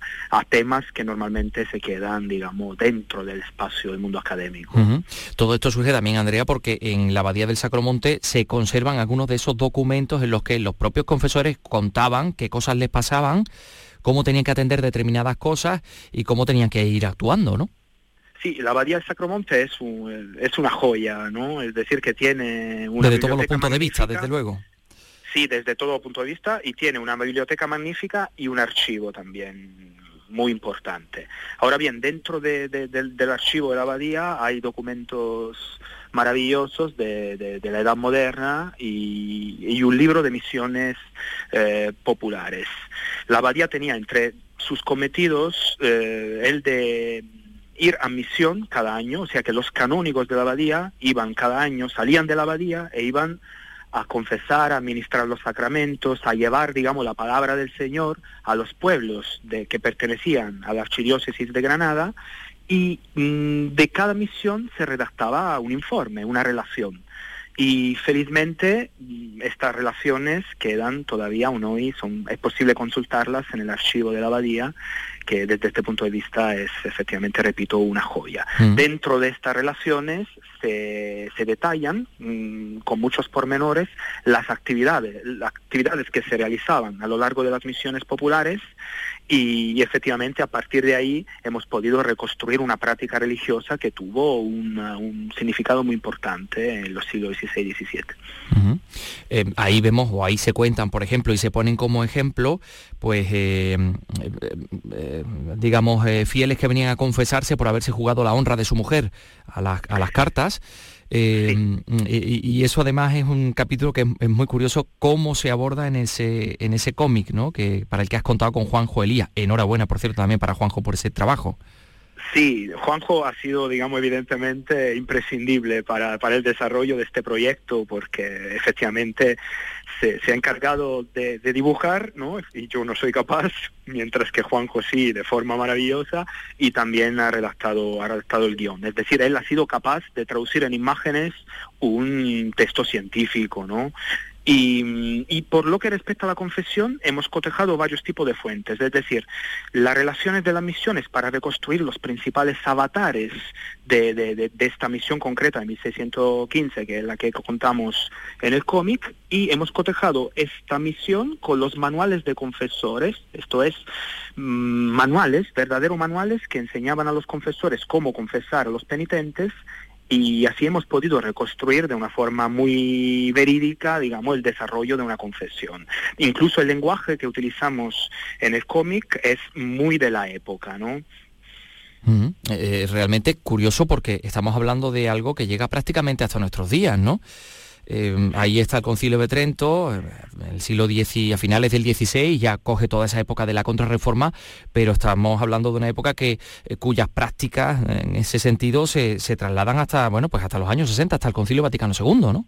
temas que normalmente se quedan, digamos, dentro del espacio del mundo académico. Todo esto surge también, Andrea, porque en la Abadía del Sacromonte se conservan algunos de esos documentos en los que los propios confesores contaban qué cosas les pasaban, cómo tenían que atender determinadas cosas y cómo tenían que ir actuando, ¿no? Sí, la Abadía del Sacromonte es, un- es una joya, ¿no? Es decir, que tiene una Desde todos los puntos de vista, desde luego. Sí, desde todo punto de vista, y tiene una biblioteca magnífica y un archivo también muy importante. Ahora bien, dentro de- de- del, del archivo de la abadía hay documentos maravillosos de, de- de la edad moderna y, y un libro de misiones eh, populares. La abadía tenía entre sus cometidos eh, el de ir a misión cada año, o sea que los canónigos de la abadía iban cada año, salían de la abadía e iban a confesar, a administrar los sacramentos, a llevar, digamos, la palabra del Señor a los pueblos de, que pertenecían a la archidiócesis de Granada y mm, de cada misión se redactaba un informe, una relación. Y felizmente mm, estas relaciones quedan todavía aún hoy, son, es posible consultarlas en el archivo de la abadía, que desde este punto de vista es efectivamente, repito, una joya. Mm. Dentro de estas relaciones se, se detallan mm, con muchos pormenores las actividades, las actividades que se realizaban a lo largo de las misiones populares y, efectivamente a partir de ahí hemos podido reconstruir una práctica religiosa que tuvo un significado muy importante en los siglos XVI y XVII. Ahí vemos o ahí se cuentan, por ejemplo, y se ponen como ejemplo, pues, eh, eh, eh, digamos, fieles que venían a confesarse por haberse jugado la honra de su mujer a las, a las cartas. Y, y eso además es un capítulo que es, es muy curioso cómo se aborda en ese en ese cómic, ¿no? Que para el que has contado con Juanjo Elías. Enhorabuena, por cierto, también para Juanjo por ese trabajo. Sí, Juanjo ha sido, digamos, evidentemente imprescindible para, para el desarrollo de este proyecto porque efectivamente se, ha encargado de, de dibujar, ¿no? Y yo no soy capaz, mientras que Juanjo sí, de forma maravillosa, y también ha redactado, ha redactado el guion. Es decir, él ha sido capaz de traducir en imágenes un texto científico, ¿no? Y, por lo que respecta a la confesión, hemos cotejado varios tipos de fuentes, es decir, las relaciones de las misiones para reconstruir los principales avatares de, de- de- de esta misión concreta de 1615, que es la que contamos en el cómic, y hemos cotejado esta misión con los manuales de confesores, esto es, mm, manuales, verdaderos manuales que enseñaban a los confesores cómo confesar a los penitentes y así hemos podido reconstruir de una forma muy verídica, digamos, el desarrollo de una confesión. Incluso el lenguaje que utilizamos en el cómic es muy de la época, ¿no? Ujú. Eh, realmente curioso porque estamos hablando de algo que llega prácticamente hasta nuestros días, ¿no? Eh, ahí está el Concilio de Trento, eh, el siglo X a finales del XVI, ya coge toda esa época de la contrarreforma, pero estamos hablando de una época que eh, cuyas prácticas en ese sentido se, se trasladan hasta, bueno, pues hasta los años 60, hasta el Concilio Vaticano II, ¿no?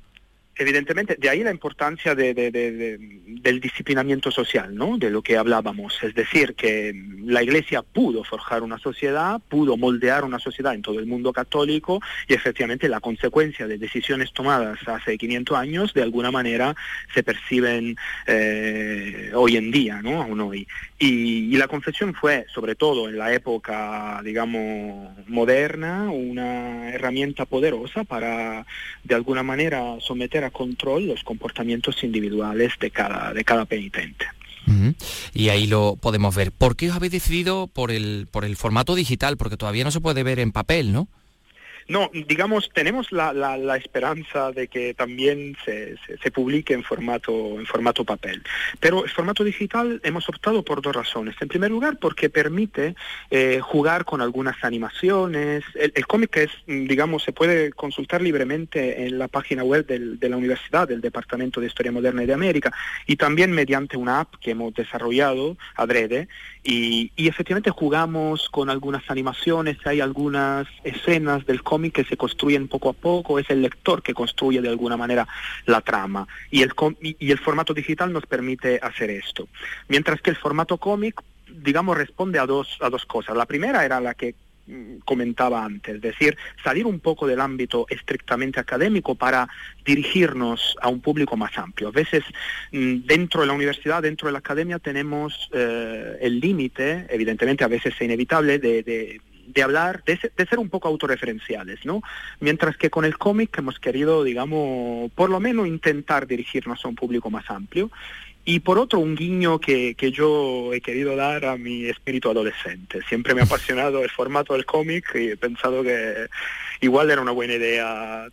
Evidentemente, de ahí la importancia de- de- de- de- del disciplinamiento social, ¿no? De lo que hablábamos. Es decir, que la Iglesia pudo forjar una sociedad, pudo moldear una sociedad en todo el mundo católico y efectivamente la consecuencia de decisiones tomadas hace 500 años de alguna manera se perciben eh, hoy en día, ¿no? Aún hoy. Y, y la confesión fue, sobre todo en la época, digamos, moderna, una herramienta poderosa para, de alguna manera, someter control los comportamientos individuales de cada, de cada penitente. Y ahí lo podemos ver. ¿Por qué os habéis decidido por el, por el formato digital? Porque todavía no se puede ver en papel, ¿no? No, digamos, tenemos la, la- la esperanza de que también se, se- publique en formato, en formato papel. Pero el formato digital hemos optado por dos razones. En primer lugar, porque permite eh, jugar con algunas animaciones. El, el cómic es, mm, digamos, se puede consultar libremente en la página web del- de la universidad, del Departamento de Historia Moderna y de América, y también mediante una app que hemos desarrollado adrede. Y, y efectivamente jugamos con algunas animaciones, hay algunas escenas del cómic que se construyen poco a poco, es el lector que construye de alguna manera la trama. Y el, y, el formato digital nos permite hacer esto. Mientras que el formato cómic, digamos, responde a dos, a dos cosas. La primera era la que comentaba antes, es decir, salir un poco del ámbito estrictamente académico para dirigirnos a un público más amplio. A veces mm, dentro de la universidad, dentro de la academia tenemos eh, el límite, evidentemente a veces es inevitable, de, de- de hablar, de ser un poco autorreferenciales, ¿no? Mientras que con el cómic hemos querido, digamos, por lo menos intentar dirigirnos a un público más amplio. Y por otro, un guiño que, que yo he querido dar a mi espíritu adolescente. Siempre me ha apasionado el formato del cómic y he pensado que igual era una buena idea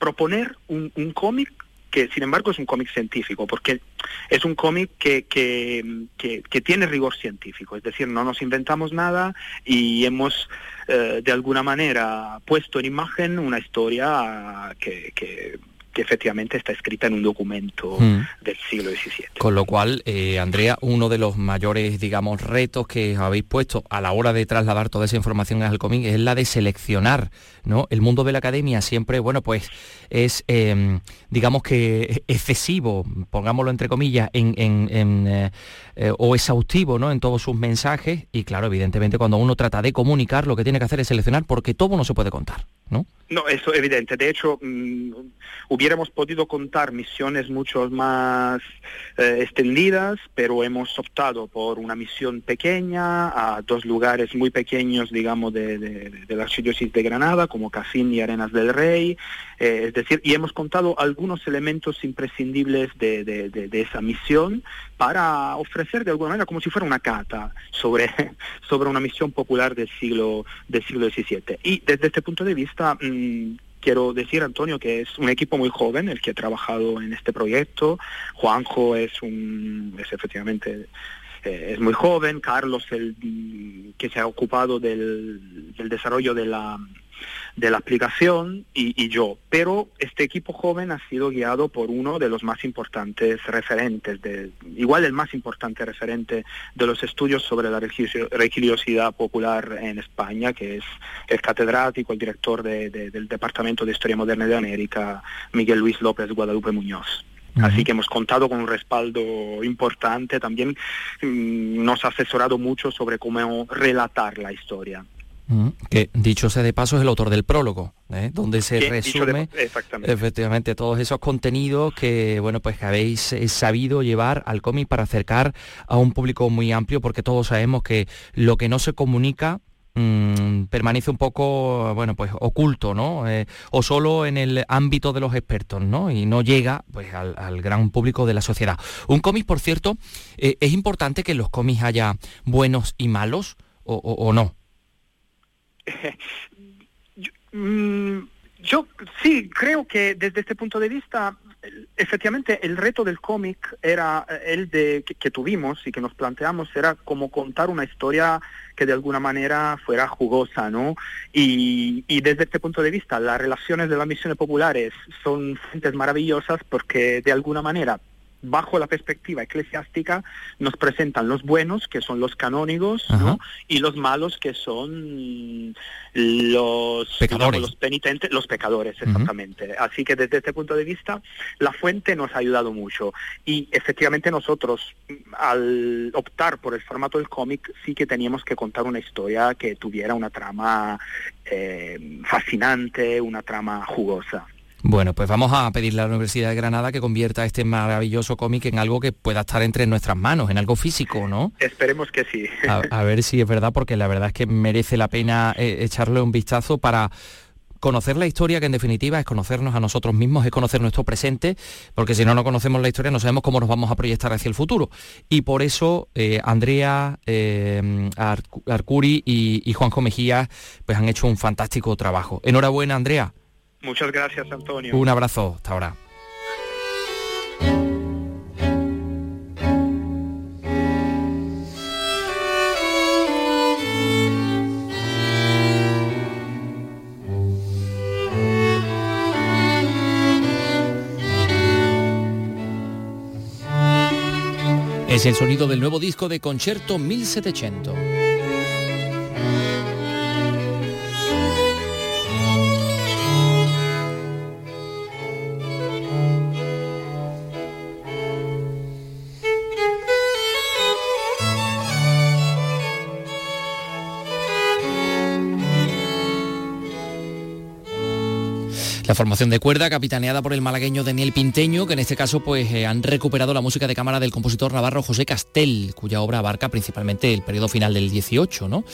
proponer un, un cómic que sin embargo es un cómic científico, porque es un cómic que, que, que, tiene rigor científico, es decir, no nos inventamos nada y hemos eh, de alguna manera puesto en imagen una historia que, que efectivamente está escrita en un documento mm. del siglo XVII. Con lo cual, eh, Andrea, uno de los mayores, digamos, retos que habéis puesto a la hora de trasladar toda esa información al cómic es la de seleccionar, ¿no? El mundo de la academia siempre, bueno, pues es, em, digamos que excesivo, pongámoslo entre comillas, en, eh, eh, o exhaustivo, ¿no? En todos sus mensajes y claro, evidentemente cuando uno trata de comunicar, lo que tiene que hacer es seleccionar porque todo no se puede contar, ¿no? No, eso es evidente. De hecho, mm, hubiéramos podido contar misiones mucho más eh, extendidas, pero hemos optado por una misión pequeña a dos lugares muy pequeños, digamos, de, la archidiócesis de Granada, como Casín y Arenas del Rey. Eh, es decir, y hemos contado algunos elementos imprescindibles de, esa misión para ofrecer de alguna manera como si fuera una cata sobre, sobre una misión popular del siglo, del siglo XVII. Y desde este punto de vista, mm, quiero decir, Antonio, que es un equipo muy joven el que ha trabajado en este proyecto. Juanjo es un, es efectivamente eh, es muy joven, Carlos el que se ha ocupado del desarrollo de la de la aplicación y, yo. Pero este equipo joven ha sido guiado por uno de los más importantes referentes, de, igual el más importante referente de los estudios sobre la religiosidad popular en España, que es el catedrático, el director del Departamento de Historia Moderna de América, Miguel Luis López Guadalupe Muñoz. Así que hemos contado con un respaldo importante, también mm, nos ha asesorado mucho sobre cómo relatar la historia. Que dicho sea de paso es el autor del prólogo, ¿eh? donde se resume efectivamente todos esos contenidos que bueno pues que habéis eh, sabido llevar al cómic para acercar a un público muy amplio, porque todos sabemos que lo que no se comunica mm, permanece un poco bueno pues oculto no eh, o solo en el ámbito de los expertos no y no llega pues al, gran público de la sociedad. Un cómic por cierto es importante que en los cómics haya buenos y malos o no Mm, yo, sí, creo que desde este punto de vista, efectivamente, el reto del cómic era eh, el de que, tuvimos y que nos planteamos era como contar una historia que de alguna manera fuera jugosa, ¿no? Y, y, desde este punto de vista, las relaciones de las misiones populares son fuentes maravillosas porque de alguna manera bajo la perspectiva eclesiástica, nos presentan los buenos, que son los canónigos, y los malos, que son los, pecadores. los penitentes, los pecadores, exactamente. Así que desde este punto de vista, la fuente nos ha ayudado mucho. Y efectivamente nosotros, al optar por el formato del cómic, sí que teníamos que contar una historia que tuviera una trama eh, fascinante, una trama jugosa. Bueno, pues vamos a pedirle a la Universidad de Granada que convierta este maravilloso cómic en algo que pueda estar entre nuestras manos, en algo físico, ¿no? Esperemos que sí. A, ver si es verdad, porque la verdad es que merece la pena eh, echarle un vistazo para conocer la historia, que en definitiva es conocernos a nosotros mismos, es conocer nuestro presente, porque si no no conocemos la historia no sabemos cómo nos vamos a proyectar hacia el futuro. Y por eso eh, Andrea, eh, Arcuri y, y Juanjo Mejía pues han hecho un fantástico trabajo. Enhorabuena, Andrea. Muchas gracias, Antonio. Un abrazo, hasta ahora. Es el sonido del nuevo disco de Concerto 1700. Formación de cuerda, capitaneada por el malagueño Daniel Pinteño, que en este caso pues, eh, han recuperado la música de cámara del compositor navarro José Castel, cuya obra abarca principalmente el periodo final del 18. ¿no?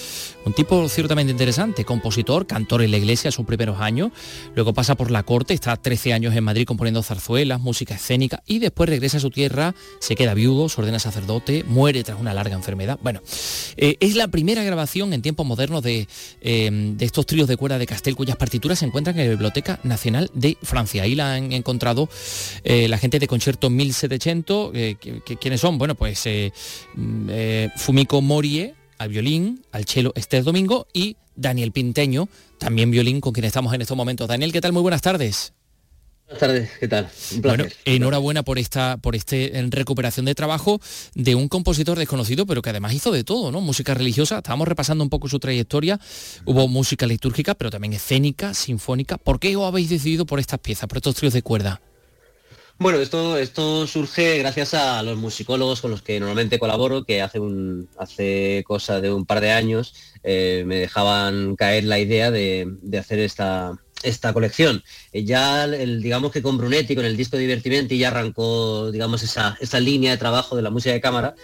Un tipo ciertamente interesante, compositor, cantor en la iglesia sus primeros años, luego pasa por la corte, está 13 años en Madrid componiendo zarzuelas, música escénica y después regresa a su tierra, se queda viudo, se ordena sacerdote, muere tras una larga enfermedad. Bueno, eh, es la primera grabación en tiempos modernos de, eh, de estos tríos de cuerda de Castel cuyas partituras se encuentran en la Biblioteca Nacional De Francia. Ahí la han encontrado eh, la gente de Concierto 1700. Eh, ¿Quiénes son? Bueno, pues mm, Fumiko Morie al violín, al cello Esther Domingo y Daniel Pinteño, también violín con quien estamos en estos momentos. Daniel, ¿qué tal? Muy buenas tardes. Buenas tardes, ¿qué tal? Bueno, enhorabuena por esta por este recuperación de trabajo de un compositor desconocido, pero que además hizo de todo, ¿no? Música religiosa, estábamos repasando un poco su trayectoria, hubo música litúrgica, pero también escénica, sinfónica. ¿Por qué os habéis decidido por estas piezas, por estos tríos de cuerda? Bueno, esto, esto surge gracias a los musicólogos con los que normalmente colaboro, que hace, un, hace cosa de un par de años eh, me dejaban caer la idea de, de hacer esta, esta colección. Eh, ya el, digamos que con Brunetti, con el disco Divertimenti, ya arrancó digamos esa, esa línea de trabajo de la música de cámara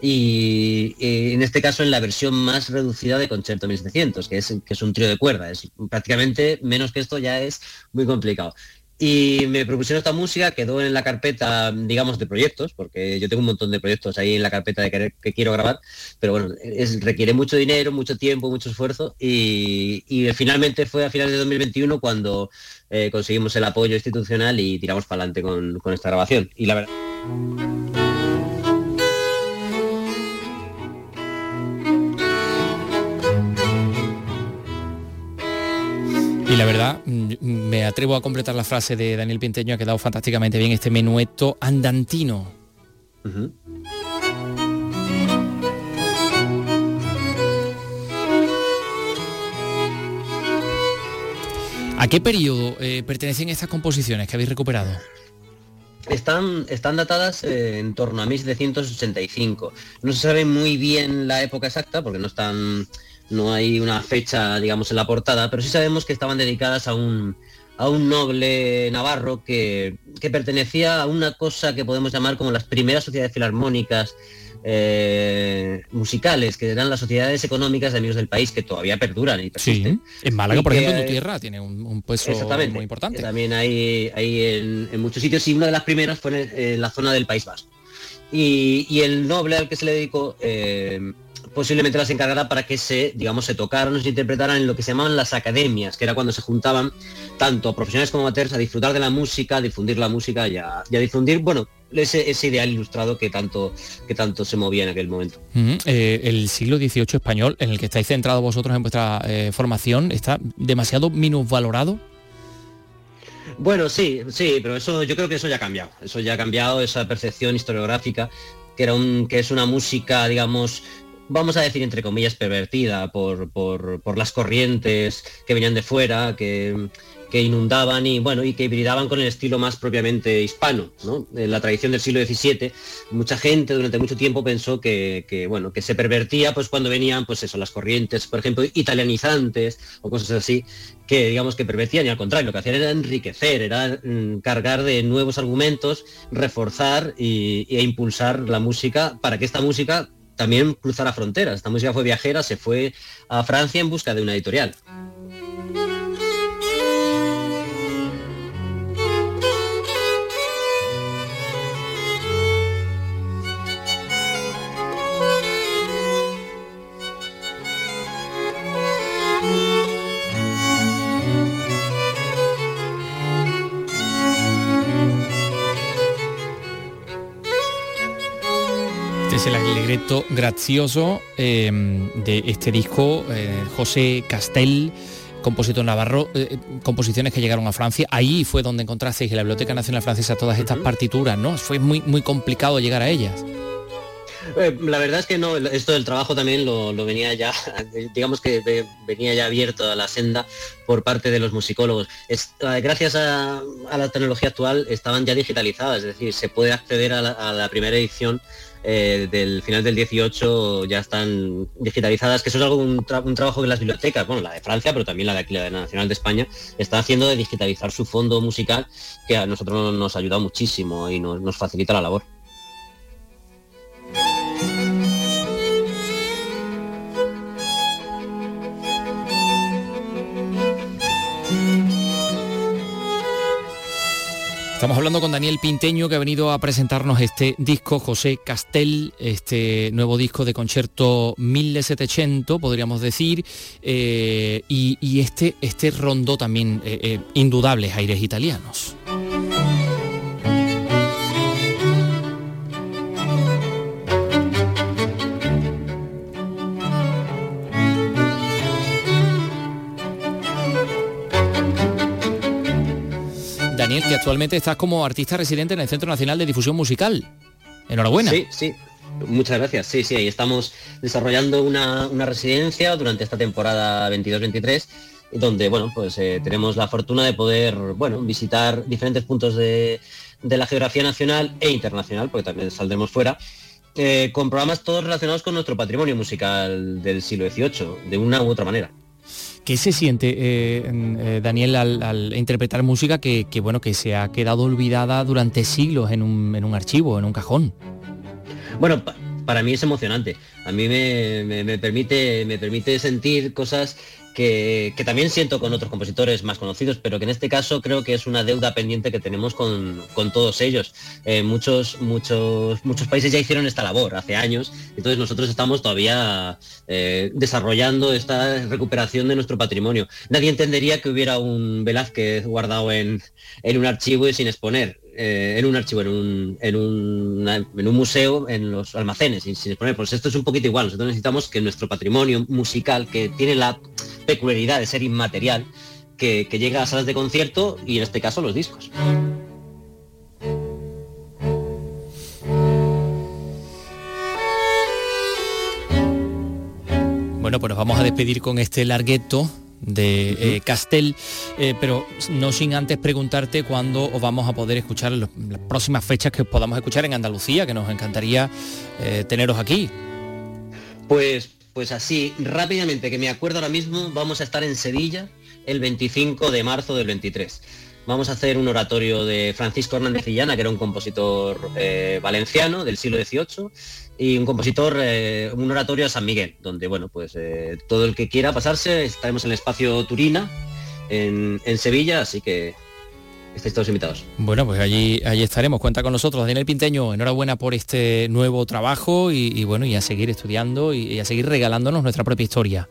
y, en este caso en la versión más reducida de Concerto 1700, que es, que es un trío de cuerda. Prácticamente menos que esto ya es muy complicado. Y me propusieron esta música, quedó en la carpeta, digamos, de proyectos, porque yo tengo un montón de proyectos ahí en la carpeta de que, quiero grabar, pero bueno, requiere mucho dinero, mucho tiempo, mucho esfuerzo y, finalmente fue a finales de 2021 cuando eh, conseguimos el apoyo institucional y tiramos para adelante con, con esta grabación. Y la verdad... Y la verdad, mm, me atrevo a completar la frase de Daniel Pinteño, ha quedado fantásticamente bien este menueto andantino. ¿A qué periodo eh, pertenecen estas composiciones que habéis recuperado? Están, están datadas eh, en torno a 1785. No se sabe muy bien la época exacta porque no están no hay una fecha, digamos, en la portada, pero sí sabemos que estaban dedicadas a un, a un noble navarro que, pertenecía a una cosa que podemos llamar como las primeras sociedades filarmónicas eh, musicales, que eran las sociedades económicas de amigos del país que todavía perduran y persisten. en Málaga, por ejemplo, en tu tierra tiene un, peso muy importante. También hay, hay en, muchos sitios y una de las primeras fue en, la zona del País Vasco. Y, el noble al que se le dedicó eh, posiblemente las encargará para que se, digamos, se tocaran o se interpretaran en lo que se llamaban las academias, que era cuando se juntaban tanto profesionales como amateurs a disfrutar de la música, a difundir la música y a, difundir, bueno, ese, ese, ideal ilustrado que tanto, que tanto se movía en aquel momento. Eh, el siglo XVIII español, en el que estáis centrados vosotros en vuestra eh, formación, ¿está demasiado minusvalorado? Bueno, sí, sí, pero eso yo creo que eso ya ha cambiado. Eso ya ha cambiado, esa percepción historiográfica, que era un, que es una música, digamos, vamos a decir entre comillas, pervertida por, por, las corrientes que venían de fuera, que, que, inundaban y bueno, y que hibridaban con el estilo más propiamente hispano, ¿no? En la tradición del siglo XVII, mucha gente durante mucho tiempo pensó que, bueno, que se pervertía pues cuando venían pues eso, las corrientes, por ejemplo, italianizantes o cosas así, que digamos que pervertían y al contrario, lo que hacían era enriquecer, era mm, cargar de nuevos argumentos, reforzar y, e impulsar la música para que esta música también cruzara fronteras. Esta música fue viajera, se fue a Francia en busca de una editorial. Gracioso em, de este disco, eh, José Castel, compositor navarro, eh, eh, composiciones que llegaron a Francia. Ahí fue donde encontrasteis en la Biblioteca Nacional Francesa todas estas partituras, ¿no? Fue muy, muy complicado llegar a ellas. La verdad es que no, esto del trabajo también lo, venía ya, digamos que venía ya abierto a la senda por parte de los musicólogos. gracias a, la tecnología actual estaban ya digitalizadas, es decir, se puede acceder a la primera edición eh, del final del 18 ya están digitalizadas, que eso es algo un, trabajo que las bibliotecas, bueno, la de Francia, pero también la de aquí, la Nacional de España, está haciendo de digitalizar su fondo musical, que a nosotros nos ha ayudado muchísimo y nos facilita la labor. Estamos hablando con Daniel Pinteño que ha venido a presentarnos este disco José Castel, este nuevo disco de concierto 1700, podríamos decir, eh, y, este, este rondó también eh, eh, indudables aires italianos. Daniel, que actualmente estás como artista residente en el Centro Nacional de Difusión Musical. Enhorabuena. Sí, sí. Muchas gracias. Sí, sí, ahí estamos desarrollando una, residencia durante esta temporada 22-23 donde bueno pues eh, tenemos la fortuna de poder bueno visitar diferentes puntos de, la geografía nacional e internacional porque también saldremos fuera eh, con programas todos relacionados con nuestro patrimonio musical del siglo XVIII de una u otra manera ¿Qué se siente, eh, eh, Daniel, al, interpretar música que, bueno, que se ha quedado olvidada durante siglos en un, archivo, en un cajón? Bueno, para mí es emocionante. A mí me, permite, me permite sentir cosas que, también siento con otros compositores más conocidos, pero que en este caso creo que es una deuda pendiente que tenemos con, todos ellos. Eh, muchos, muchos, muchos países ya hicieron esta labor hace años, entonces nosotros estamos todavía eh, desarrollando esta recuperación de nuestro patrimonio. Nadie entendería que hubiera un Velázquez guardado en, en un archivo y sin exponer. Eh, en un archivo, en un, en, un, museo, en los almacenes, sin, exponer. Pues esto es un poquito igual. Nosotros necesitamos que nuestro patrimonio musical, que tiene la peculiaridad de ser inmaterial, que, llegue a las salas de concierto y en este caso los discos. Bueno, pues nos vamos a despedir con este largueto de eh, Castel, eh, pero no sin antes preguntarte cuándo os vamos a poder escuchar las próximas fechas que podamos escuchar en Andalucía, que nos encantaría eh, teneros aquí. Pues, pues así, rápidamente, que me acuerdo ahora mismo, vamos a estar en Sevilla el 25 de marzo del 23. Vamos a hacer un oratorio de Francisco Hernández Villana, que era un compositor valenciano del siglo XVIII, y un compositor, eh, un oratorio a San Miguel, donde bueno, pues eh, todo el que quiera pasarse, estaremos en el espacio Turina, en, Sevilla, así que estáis todos invitados. Bueno, pues allí, allí estaremos. Cuenta con nosotros, Daniel Pinteño. Enhorabuena por este nuevo trabajo y, bueno, y a seguir estudiando y, a seguir regalándonos nuestra propia historia.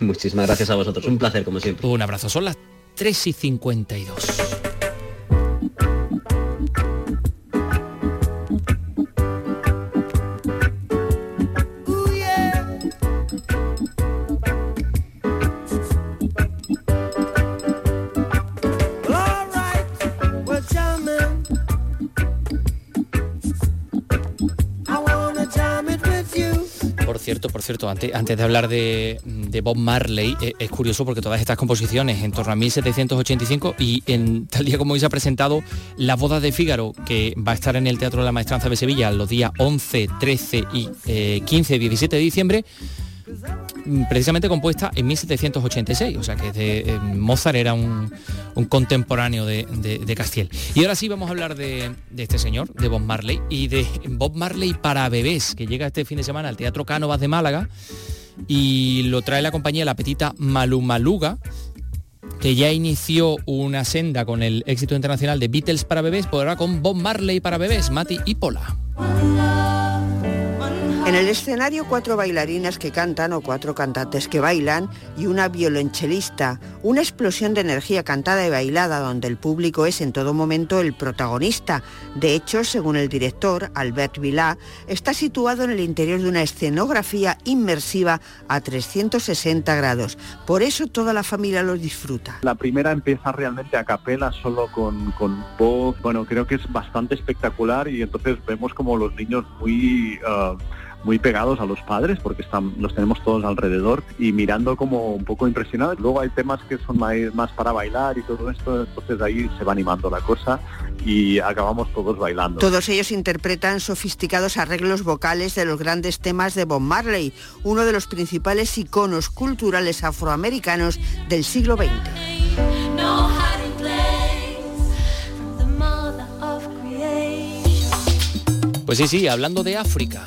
Muchísimas gracias a vosotros. Un placer, como siempre. Un abrazo. Son las 3 y 52. Cierto, por cierto, antes, antes de hablar de, Bob Marley, eh, es curioso porque todas estas composiciones en torno a 1785 y en tal día como hoy se ha presentado La boda de Fígaro, que va a estar en el Teatro de la Maestranza de Sevilla los días 11, 13 y 15 y 17 de diciembre, precisamente compuesta en 1786, o sea que eh, Mozart era un, contemporáneo de, Castiel. Y ahora sí vamos a hablar de, este señor, de Bob Marley, y de Bob Marley para bebés, que llega este fin de semana al Teatro Cánovas de Málaga, y lo trae la compañía La Petita Malumaluga, que ya inició una senda con el éxito internacional de Beatles para bebés, pues ahora con Bob Marley para bebés, Mati y Pola. En el escenario cuatro bailarinas que cantan o cuatro cantantes que bailan y una violonchelista, una explosión de energía cantada y bailada donde el público es en todo momento el protagonista. De hecho, según el director, Albert Vilá, está situado en el interior de una escenografía inmersiva a 360 grados. Por eso toda la familia lo disfruta. La primera empieza realmente a capela, solo con, voz. Bueno, creo que es bastante espectacular y entonces vemos como los niños muy... Uh, muy pegados a los padres porque están, los tenemos todos alrededor y mirando como un poco impresionados. Luego hay temas que son más, para bailar y todo esto, entonces ahí se va animando la cosa y acabamos todos bailando. Todos ellos interpretan sofisticados arreglos vocales de los grandes temas de Bob Marley, uno de los principales iconos culturales afroamericanos del siglo XX. Pues sí, sí, hablando de África,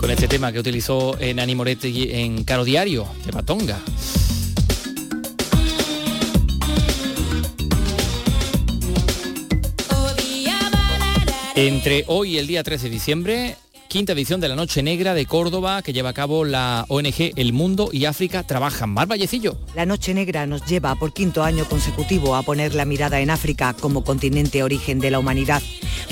con este tema que utilizó en Moretti en Caro Diario de Patonga. Entre hoy y el día 13 de diciembre quinta edición de la Noche Negra de Córdoba que lleva a cabo la ONG El Mundo y África Trabajan. Mar Vallecillo. La Noche Negra nos lleva por quinto año consecutivo a poner la mirada en África como continente origen de la humanidad.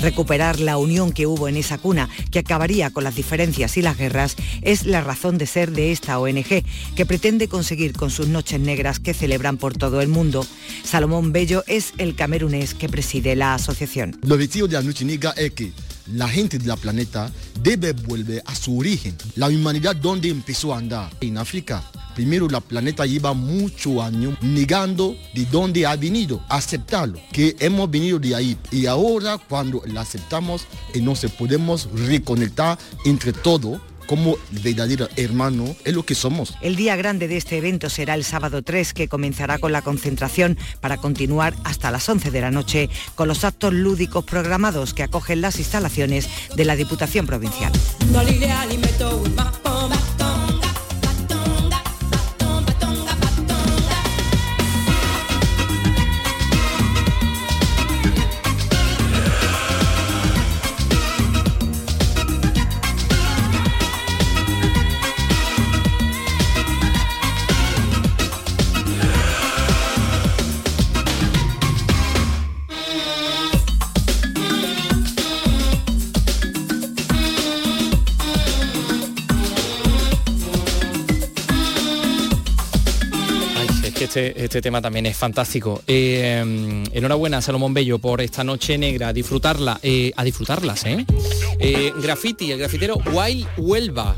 Recuperar la unión que hubo en esa cuna, que acabaría con las diferencias y las guerras, es la razón de ser de esta ONG, que pretende conseguir con sus Noches Negras que celebran por todo el mundo. Salomón Bello es el camerunés que preside la asociación. El objetivo de la Noche Negra es que la gente del planeta debe volver a su origen. La humanidad donde empezó a andar, en África. Primero la planeta lleva muchos años negando de dónde ha venido, aceptarlo, que hemos venido de ahí. Y ahora cuando la aceptamos, y nos podemos reconectar entre todos como verdadero hermano es lo que somos. El día grande de este evento será el sábado 3, que comenzará con la concentración para continuar hasta las 11 de la noche con los actos lúdicos programados que acogen las instalaciones de la Diputación Provincial. Este, este, tema también es fantástico. Eh, enhorabuena, Salomón Bello, por esta noche negra, disfrutarla, eh, a disfrutarlas, ¿eh? ¿eh? Graffiti, el grafitero Wild Huelva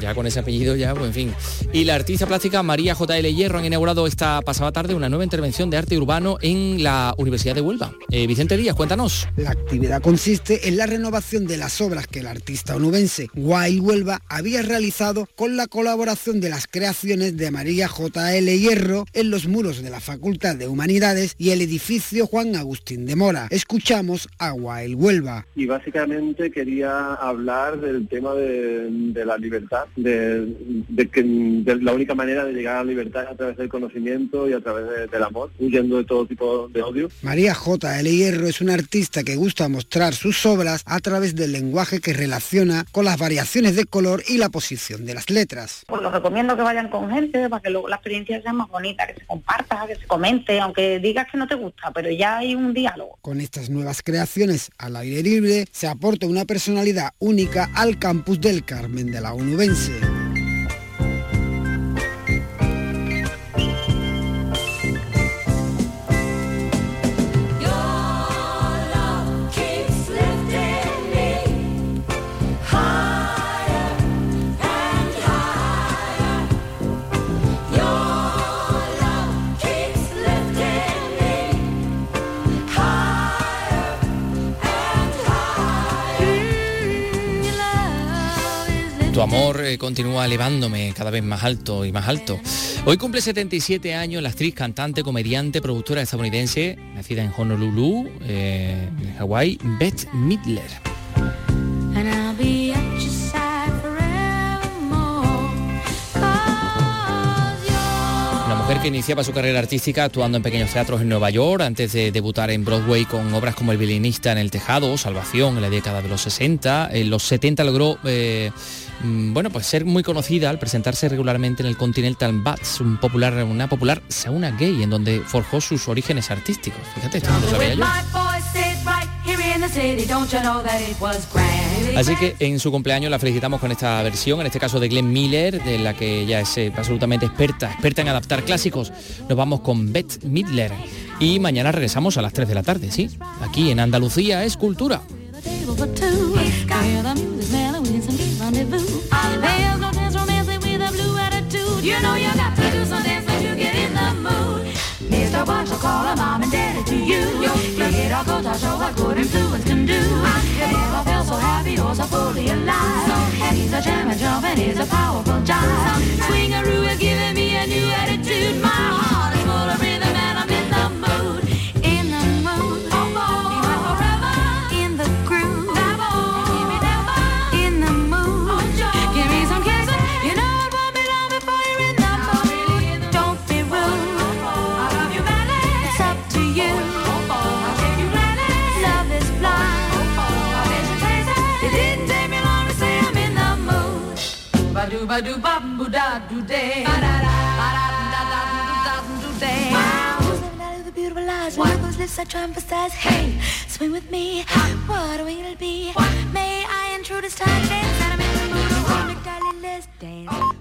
ya con ese apellido ya, pues en fin. Y la artista plástica María J.L. Hierro han inaugurado esta pasada tarde una nueva intervención de arte urbano en la Universidad de Huelva. Eh, Vicente Díaz, cuéntanos. La actividad consiste en la renovación de las obras que el artista onubense Wild Huelva había realizado con la colaboración de las creaciones de María J.L. Hierro en los muros de la Facultad de Humanidades y el edificio Juan Agustín de Mora. Escuchamos a Wild Huelva. Y básicamente quería hablar del tema de la libertad de, que la única manera de llegar a la libertad es a través del conocimiento y a través del amor, huyendo de todo tipo de odio. María J. L. Hierro es una artista que gusta mostrar sus obras a través del lenguaje que relaciona con las variaciones de color y la posición de las letras. Pues los recomiendo que vayan con gente para que luego la experiencia sea más bonita, que se comparta, que se comente, aunque digas que no te gusta, pero ya hay un diálogo. Con estas nuevas creaciones al aire libre se aporta una personalidad única al campus del Carmen de la UNUBEN Tu amor eh, continúa elevándome cada vez más alto y más alto. Hoy cumple 77 años la actriz, cantante, comediante, productora estadounidense, nacida en Honolulu, eh, en Hawái, Beth Midler. Una mujer que iniciaba su carrera artística actuando en pequeños teatros en Nueva York antes de debutar en Broadway con obras como El violinista en el tejado, Salvación en la década de los 60. En los 70 logró eh, bueno, pues ser muy conocida al presentarse regularmente en el Continental Bats, un popular, una popular sauna gay en donde forjó sus orígenes artísticos. Fíjate, esto no lo sabía yo. Así que en su cumpleaños la felicitamos con esta versión, en este caso de Glenn Miller, de la que ella es eh, absolutamente experta, experta en adaptar clásicos. Nos vamos con Beth Midler y mañana regresamos a las 3 de la tarde, ¿sí? Aquí en Andalucía es cultura. There's no dance romancing with a blue attitude. You know you got to do some dancing to get in the mood. Mr. Bush will call a mom and daddy to you. You Your guitar goes to show what good influence can do. You never felt so happy or so fully alive. He's a jam and jumping, he's a powerful jive. Swingaroo is giving me a new attitude. My do ba do ba boo da do day. Ba da da ba do beautiful of those lips I try. Hey, swing with me. What a wing it'll be. May I intrude this time dance? And I'm in the darling, dance.